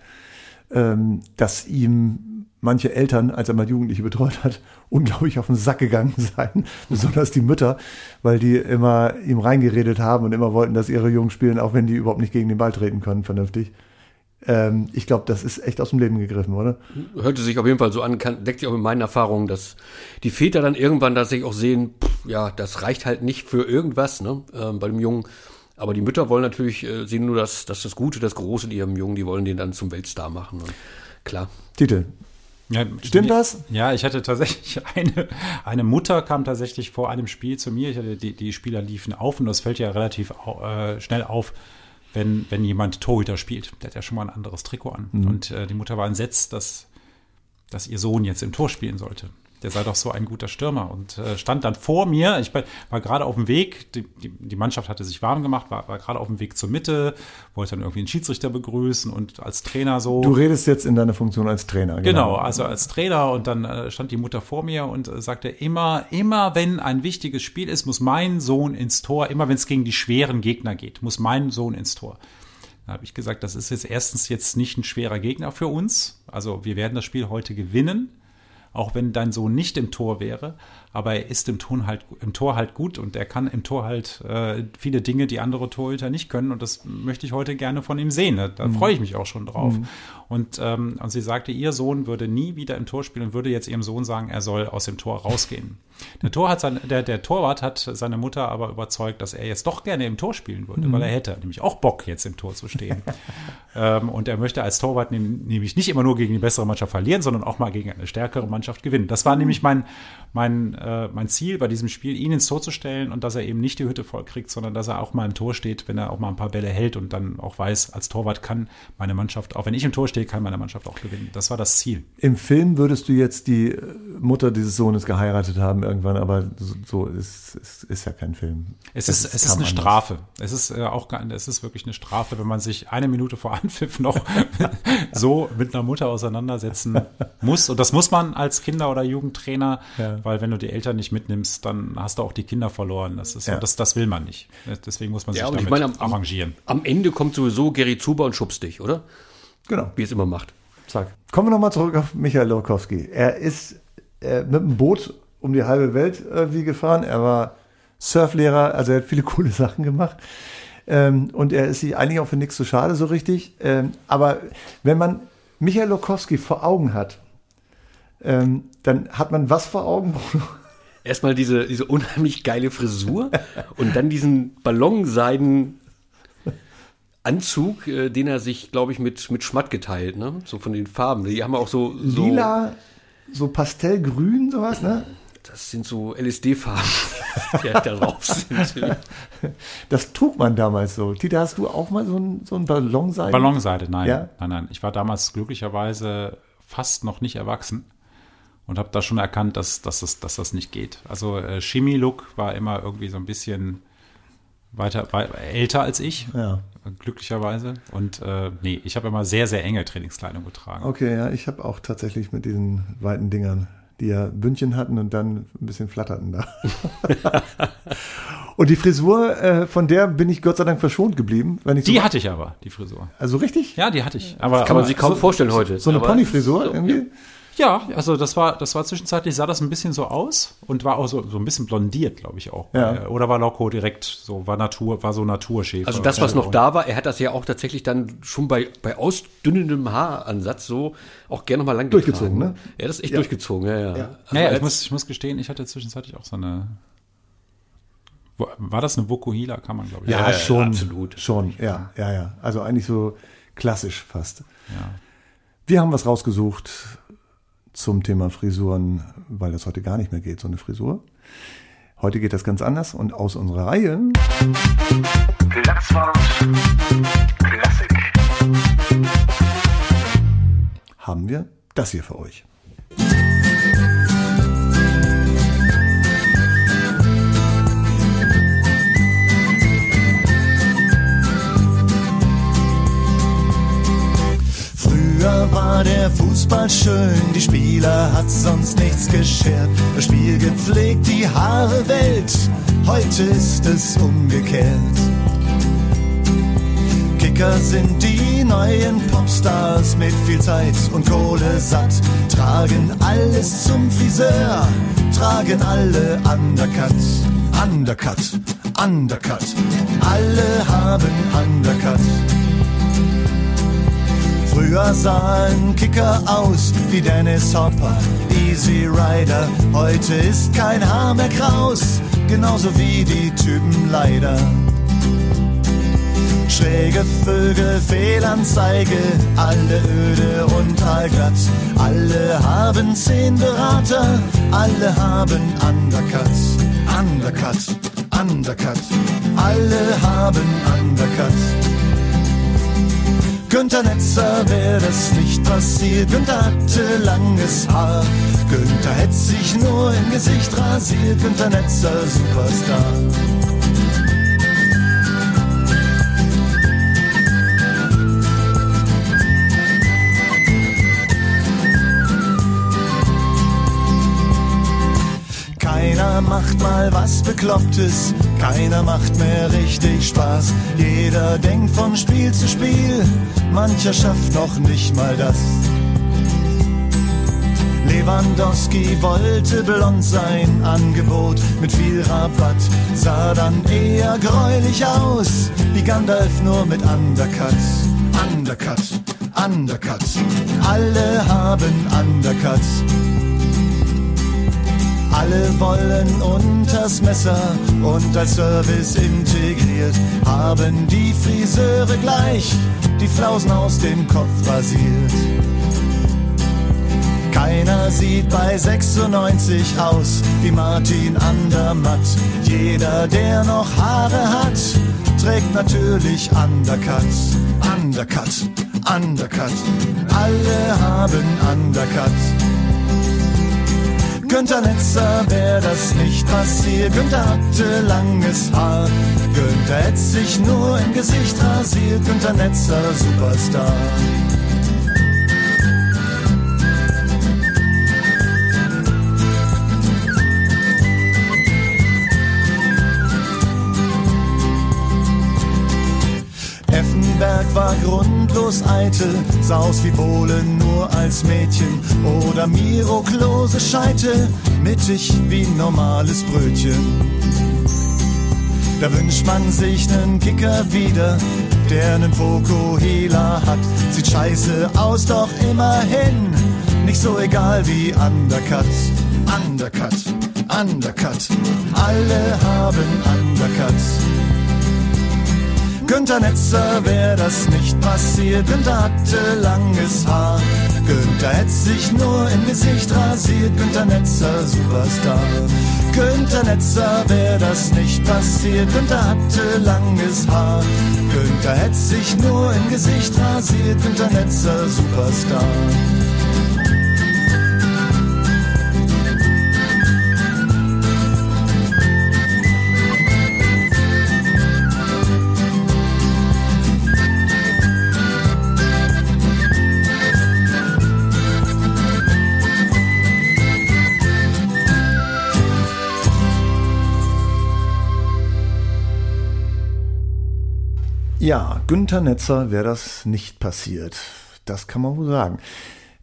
ähm, dass ihm manche Eltern, als er mal Jugendliche betreut hat, unglaublich auf den Sack gegangen seien, besonders die Mütter, weil die immer ihm reingeredet haben und immer wollten, dass ihre Jungs spielen, auch wenn die überhaupt nicht gegen den Ball treten können, vernünftig. Ähm, ich glaube, das ist echt aus dem Leben gegriffen, oder? hörte sich auf jeden Fall so an, kann, deckt sich auch mit meinen Erfahrungen, dass die Väter dann irgendwann tatsächlich auch sehen, pff, ja, das reicht halt nicht für irgendwas, ne, ähm, bei dem Jungen. Aber die Mütter wollen natürlich, äh, sehen nur das, das, das Gute, das Große in ihrem Jungen, die wollen den dann zum Weltstar machen. Und klar. Titel. Ja, Stimmt das? Ja, ich hatte tatsächlich eine, eine Mutter kam tatsächlich vor einem Spiel zu mir. Ich hatte, die, die Spieler liefen auf und das fällt ja relativ äh, schnell auf, wenn, wenn jemand Torhüter spielt. Der hat ja schon mal ein anderes Trikot an. Und äh, die Mutter war entsetzt, dass, dass ihr Sohn jetzt im Tor spielen sollte. Der sei doch so ein guter Stürmer und äh, stand dann vor mir. Ich war, gerade auf dem Weg, die, die, die Mannschaft hatte sich warm gemacht, war, war gerade auf dem Weg zur Mitte, wollte dann irgendwie einen Schiedsrichter begrüßen und als Trainer so. Du redest jetzt in deiner Funktion als Trainer. Genau, also als Trainer und dann äh, stand die Mutter vor mir und äh, sagte immer, immer wenn ein wichtiges Spiel ist, muss mein Sohn ins Tor, immer wenn es gegen die schweren Gegner geht, muss mein Sohn ins Tor. Da habe ich gesagt, das ist jetzt erstens jetzt nicht ein schwerer Gegner für uns. Also wir werden das Spiel heute gewinnen, auch wenn dein Sohn nicht im Tor wäre. Aber er ist im, Ton halt, im Tor halt gut und er kann im Tor halt äh, viele Dinge, die andere Torhüter nicht können. Und das möchte ich heute gerne von ihm sehen. Da, da freue ich mich auch schon drauf. Und, ähm, und sie sagte, ihr Sohn würde nie wieder im Tor spielen und würde jetzt ihrem Sohn sagen, er soll aus dem Tor rausgehen. Der, Tor hat sein, der, der Torwart hat seine Mutter aber überzeugt, dass er jetzt doch gerne im Tor spielen würde, weil er hätte nämlich auch Bock, jetzt im Tor zu stehen. ähm, und er möchte als Torwart nämlich nicht immer nur gegen die bessere Mannschaft verlieren, sondern auch mal gegen eine stärkere Mannschaft Mannschaft gewinnen. Das war nämlich mein, mein, äh, mein Ziel bei diesem Spiel, ihn ins Tor zu stellen und dass er eben nicht die Hütte voll kriegt, sondern dass er auch mal im Tor steht, wenn er auch mal ein paar Bälle hält und dann auch weiß, als Torwart kann meine Mannschaft, auch wenn ich im Tor stehe, kann meine Mannschaft auch gewinnen. Das war das Ziel. Im Film würdest du jetzt die Mutter dieses Sohnes geheiratet haben irgendwann, aber so, ist, ist, ist ja kein Film. Es Das ist, es ist eine anders. Strafe. Es ist äh, auch es ist wirklich eine Strafe, wenn man sich eine Minute vor Anpfiff noch so mit einer Mutter auseinandersetzen muss. Und das muss man als Kinder- oder Jugendtrainer, Ja. weil wenn du die Eltern nicht mitnimmst, dann hast du auch die Kinder verloren. Das ist Ja. das, das will man nicht. Deswegen muss man sich Ja, damit ich meine, am, arrangieren. am Ende kommt sowieso Gary Zuber und schubst dich, oder? Genau. Wie es immer macht. Zack. Kommen wir nochmal zurück auf Michael Lorkowski. Er ist äh, mit dem Boot um die halbe Welt irgendwie gefahren. Er war Surflehrer, also er hat viele coole Sachen gemacht. Ähm, und er ist sich eigentlich auch für nichts zu schade, so richtig. Ähm, aber wenn man Michael Lorkowski vor Augen hat, ähm, dann hat man was vor Augen, Bruno? Erstmal diese, diese unheimlich geile Frisur und dann diesen Ballonseiden Anzug, äh, den er sich, glaube ich, mit, mit Schmatt geteilt, ne? So von den Farben. Die haben auch so, so Lila, so pastellgrün, sowas, ne? Das sind so LSD-Farben, die da drauf sind. Das trug man damals so. Tita, hast du auch mal so ein, so ein Ballonseiden? Ballonseide, nein. Ja? Nein, nein. Ich war damals glücklicherweise fast noch nicht erwachsen und habe da schon erkannt, dass, dass, das, dass das nicht geht. Also äh, Chemie-Look war immer irgendwie so ein bisschen weiter, wei älter als ich, Ja. glücklicherweise. Und äh, nee, ich habe immer sehr, sehr enge Trainingskleidung getragen. Okay, ja, ich habe auch tatsächlich mit diesen weiten Dingern, die ja Bündchen hatten und dann ein bisschen flatterten da. und die Frisur, äh, von der bin ich Gott sei Dank verschont geblieben. Wenn ich Die so, hatte ich aber, die Frisur. also richtig? Ja, die hatte ich. Aber, Kann man aber, sich kaum vorstellen heute. So eine Ponyfrisur so, irgendwie? ja, also das war, das war zwischenzeitlich, sah das ein bisschen so aus und war auch so, so ein bisschen blondiert, glaube ich auch. Ja. Äh, Oder war Loco direkt so, war Natur, war so Naturschäfer. Also das, was Ja, noch da war, er hat das ja auch tatsächlich dann schon bei, bei ausdünnendem Haaransatz so auch gerne noch mal lang Durchgezogen, ne? Er hat das echt Ja. durchgezogen, ja, ja. Also Naja, ich muss, ich muss gestehen, ich hatte zwischenzeitlich auch so eine. War das eine Vokuhila, kann man, glaube ich. Ja, ja, schon. absolut. Schon, ja, ja, ja. Also eigentlich so klassisch fast. Ja. Wir haben was rausgesucht zum Thema Frisuren, weil das heute gar nicht mehr geht, so eine Frisur. Heute geht das ganz anders und aus unserer Reihe Klassik. haben wir das hier für euch. Früher war der Fußball schön, die Spieler hat sonst nichts geschert. Das Spiel gepflegt, die Haare Welt, heute ist es umgekehrt. Kicker sind die neuen Popstars mit viel Zeit und Kohle satt, tragen alles zum Friseur, tragen alle Undercut, Undercut, Undercut, alle haben Undercut. Früher sahen Kicker aus wie Dennis Hopper, Easy Rider. Heute ist kein Haar mehr kraus, genauso wie die Typen leider. Schräge Vögel, Fehlanzeige, alle öde und allglatt. Alle haben zehn Berater, alle haben Undercut, Undercut, Undercut. Alle haben Undercut. Günther Netzer wäre das nicht passiert. Günther hatte langes Haar. Günther hätte sich nur im Gesicht rasiert. Günther Netzer, Superstar. Keiner macht mal was Beklopptes, keiner macht mehr richtig Spaß. Jeder denkt von Spiel zu Spiel, mancher schafft noch nicht mal das. Lewandowski wollte blond sein, Angebot mit viel Rabatt, sah dann eher gräulich aus, wie Gandalf nur mit Undercut. Undercut, Undercut, alle haben Undercut. Alle wollen unters Messer und als Service integriert haben die Friseure gleich die Flausen aus dem Kopf rasiert. Keiner sieht bei 96 aus wie Martin Andermatt. Jeder, der noch Haare hat, trägt natürlich Undercut. Undercut, Undercut. Alle haben Undercut. Günther Netzer wär das nicht passiert. Günther hatte langes Haar. Günther hätte sich nur im Gesicht rasiert. Günther Netzer, Superstar. Effenberg war grundlos eitel, sah wie Bohlen nur als Mädchen. Oder Miro Klose Scheite, mittig wie normales Brötchen. Da wünscht man sich nen Kicker wieder, der nen Fokuhila hat. Sieht scheiße aus, doch immerhin nicht so egal wie Undercut. Undercut, Undercut, alle haben Undercut. Günther Netzer wär das nicht passiert. Günther hatte langes Haar. Günther hätte sich nur im Gesicht rasiert. Günther Netzer, Superstar. Günther Netzer wär das nicht passiert. Günther hatte langes Haar. Günther hätte sich nur im Gesicht rasiert. Günther Netzer, Superstar. Ja, Günther Netzer wäre das nicht passiert. Das kann man wohl sagen.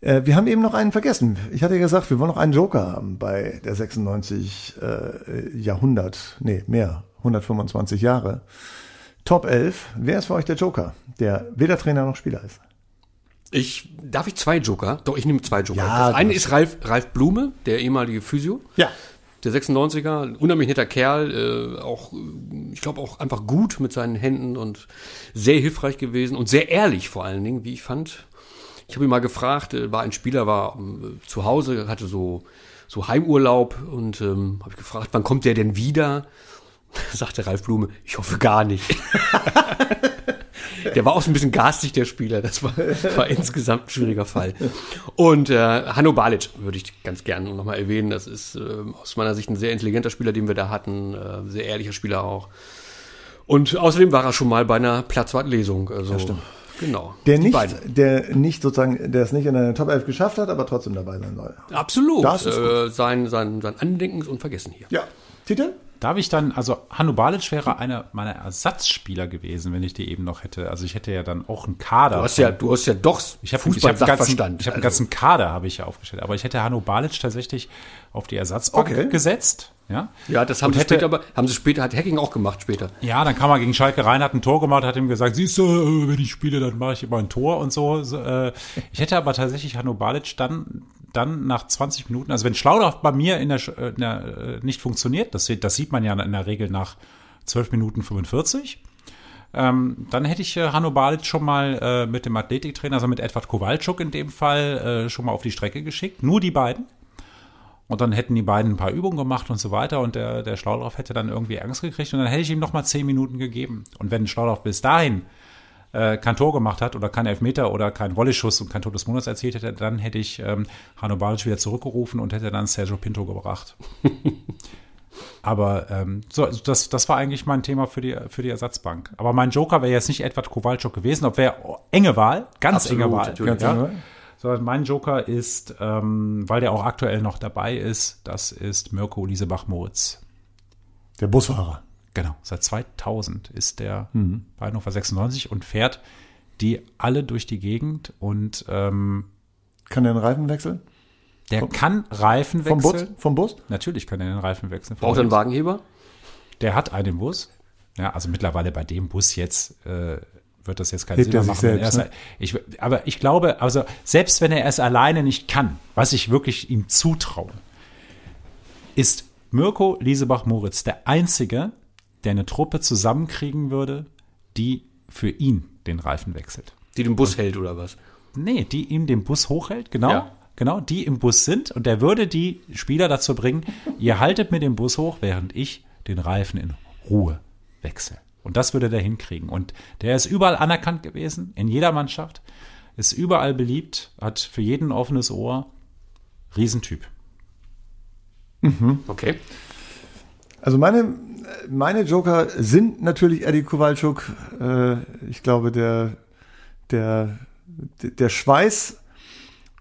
Äh, wir haben eben noch einen vergessen. Ich hatte ja gesagt, wir wollen noch einen Joker haben bei der 96 äh, Jahrhundert, nee, mehr, 125 Jahre. Top 11. Wer ist für euch der Joker, der weder Trainer noch Spieler ist? Ich, darf ich zwei Joker? Doch, ich nehme zwei Joker. Ja, das eine ist Ralf, Ralf Blume, der ehemalige Physio. Ja. Der 96er, ein unheimlich netter Kerl, äh, auch, äh, ich glaube auch einfach gut mit seinen Händen und sehr hilfreich gewesen und sehr ehrlich vor allen Dingen, wie ich fand. Ich habe ihn mal gefragt, äh, war ein Spieler, war ähm, zu Hause, hatte so, so Heimurlaub und ähm, habe ich gefragt, wann kommt der denn wieder? Sagte Ralf Blume, ich hoffe gar nicht. Der war auch so ein bisschen garstig, der Spieler. Das war, war insgesamt ein schwieriger Fall. Und äh, Hanno Balic würde ich ganz gerne nochmal erwähnen. Das ist äh, aus meiner Sicht ein sehr intelligenter Spieler, den wir da hatten. Äh, sehr ehrlicher Spieler auch. Und außerdem war er schon mal bei einer Platzwartlesung. Also, stimmt. Genau. Der nicht, der nicht sozusagen, der es nicht in eine Top 11 geschafft hat, aber trotzdem dabei sein soll. Absolut. Das ist äh, sein, sein, sein Andenken ist unvergessen hier. Ja. Titel? Darf ich dann, also Hanno Balic wäre einer meiner Ersatzspieler gewesen, wenn ich die eben noch hätte. Also ich hätte ja dann auch einen Kader. Du hast ja, du hast ja doch Ich habe ich hab einen ganzen, ich hab einen Also, ganzen Kader habe ich ja aufgestellt, aber ich hätte Hanno Balic tatsächlich auf die Ersatzbank Okay. gesetzt. Ja, ja, das haben Und sie hätte- später, aber haben sie später, hat Hacking auch gemacht später. Ja, dann kam er gegen Schalke rein, hat ein Tor gemacht, hat ihm gesagt, siehst du, äh, wenn ich spiele, dann mache ich immer ein Tor und so. Äh, Ich hätte aber tatsächlich Hanno Balic dann, dann nach 20 Minuten, also wenn Schlauderhoff bei mir in der, äh, in der nicht funktioniert, das, sieht- das sieht man ja in der Regel nach 12 Minuten 45, ähm, dann hätte ich äh, Hanno Balic schon mal äh, mit dem Athletiktrainer, also mit Edward Kowalczuk in dem Fall, äh, schon mal auf die Strecke geschickt. Nur die beiden. Und dann hätten die beiden ein paar Übungen gemacht und so weiter und der, der Schlaudorf hätte dann irgendwie Angst gekriegt und dann hätte ich ihm noch mal zehn Minuten gegeben. Und wenn Schlaudorf bis dahin äh, kein Tor gemacht hat oder kein Elfmeter oder kein Volley-Schuss und kein Tor des Monats erzielt hätte, dann hätte ich ähm, Hanno Balic wieder zurückgerufen und hätte dann Sergio Pinto gebracht. Aber ähm, so, also das, das war eigentlich mein Thema für die, für die Ersatzbank. Aber mein Joker wäre jetzt nicht Edward Kowalczuk gewesen, ob wäre enge Wahl, ganz Absolut, enge Wahl. Ganz ja. enge Wahl. Sondern mein Joker ist, ähm, weil der auch aktuell noch dabei ist, das ist Mirko Liesebach-Moritz. Der Busfahrer. Genau, seit 2000 ist der bei Hannover 96 und fährt die alle durch die Gegend und ähm, Kann der einen Reifen wechseln? der kann Reifen Vom Bus? wechseln. Vom Bus? Natürlich kann er den Reifen wechseln. Braucht er einen Wagenheber? Der hat einen Bus. Ja, also mittlerweile bei dem Bus jetzt äh, wird das jetzt keinen Hebt Sinn mehr machen. wenn er selbst, es- ich, aber ich glaube, also selbst wenn er es alleine nicht kann, was ich wirklich ihm zutraue, ist Mirko Liesebach-Moritz der Einzige, der eine Truppe zusammenkriegen würde, die für ihn den Reifen wechselt. Die den Bus hält oder was? Nee, die ihm den Bus hochhält, genau. Ja. genau, die im Bus sind und der würde die Spieler dazu bringen, ihr haltet mir den Bus hoch, während ich den Reifen in Ruhe wechsle. Und das würde der hinkriegen. Und der ist überall anerkannt gewesen, in jeder Mannschaft, ist überall beliebt, hat für jeden ein offenes Ohr. Riesentyp. Okay. Also meine, meine Joker sind natürlich Eddie Kowalczuk. Äh, ich glaube, der, der, der Schweiß,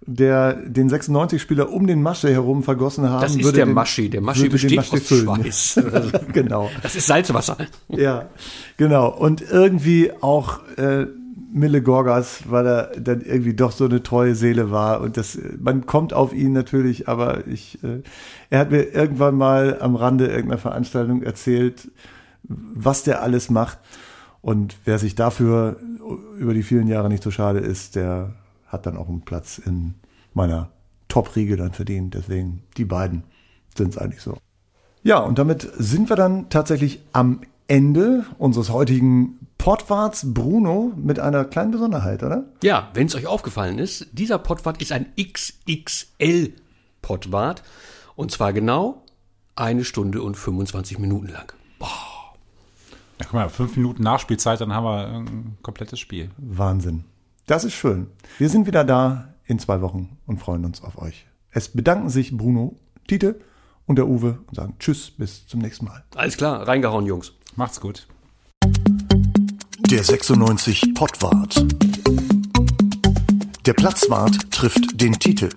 der den 96-Spieler um den Masche herum vergossen haben. Das ist würde der den- Maschi. Der Maschi besteht Maschi aus füllen. Schweiß. Genau. Das ist Salzwasser. Ja, genau. Und irgendwie auch äh, Mille Gorgas, weil er dann irgendwie doch so eine treue Seele war. Und das, man kommt auf ihn natürlich, aber ich, äh, er hat mir irgendwann mal am Rande irgendeiner Veranstaltung erzählt, was der alles macht. Und wer sich dafür über die vielen Jahre nicht so schade ist, der hat dann auch einen Platz in meiner Top-Riege dann verdient. Deswegen, die beiden sind es eigentlich so. Ja, und damit sind wir dann tatsächlich am Ende unseres heutigen Pottwarts Bruno mit einer kleinen Besonderheit, oder? Ja, wenn es euch aufgefallen ist, dieser Pottwart ist ein XXL Pottwart. Und zwar genau eine Stunde und 25 Minuten lang. Ja, guck mal, fünf Minuten Nachspielzeit, dann haben wir ein komplettes Spiel. Wahnsinn. Das ist schön. Wir sind wieder da in zwei Wochen und freuen uns auf euch. Es bedanken sich Bruno, Tite und der Uwe und sagen Tschüss, bis zum nächsten Mal. Alles klar, reingehauen, Jungs. Macht's gut. Der 96 Pottwart. Der Platzwart trifft den Titel.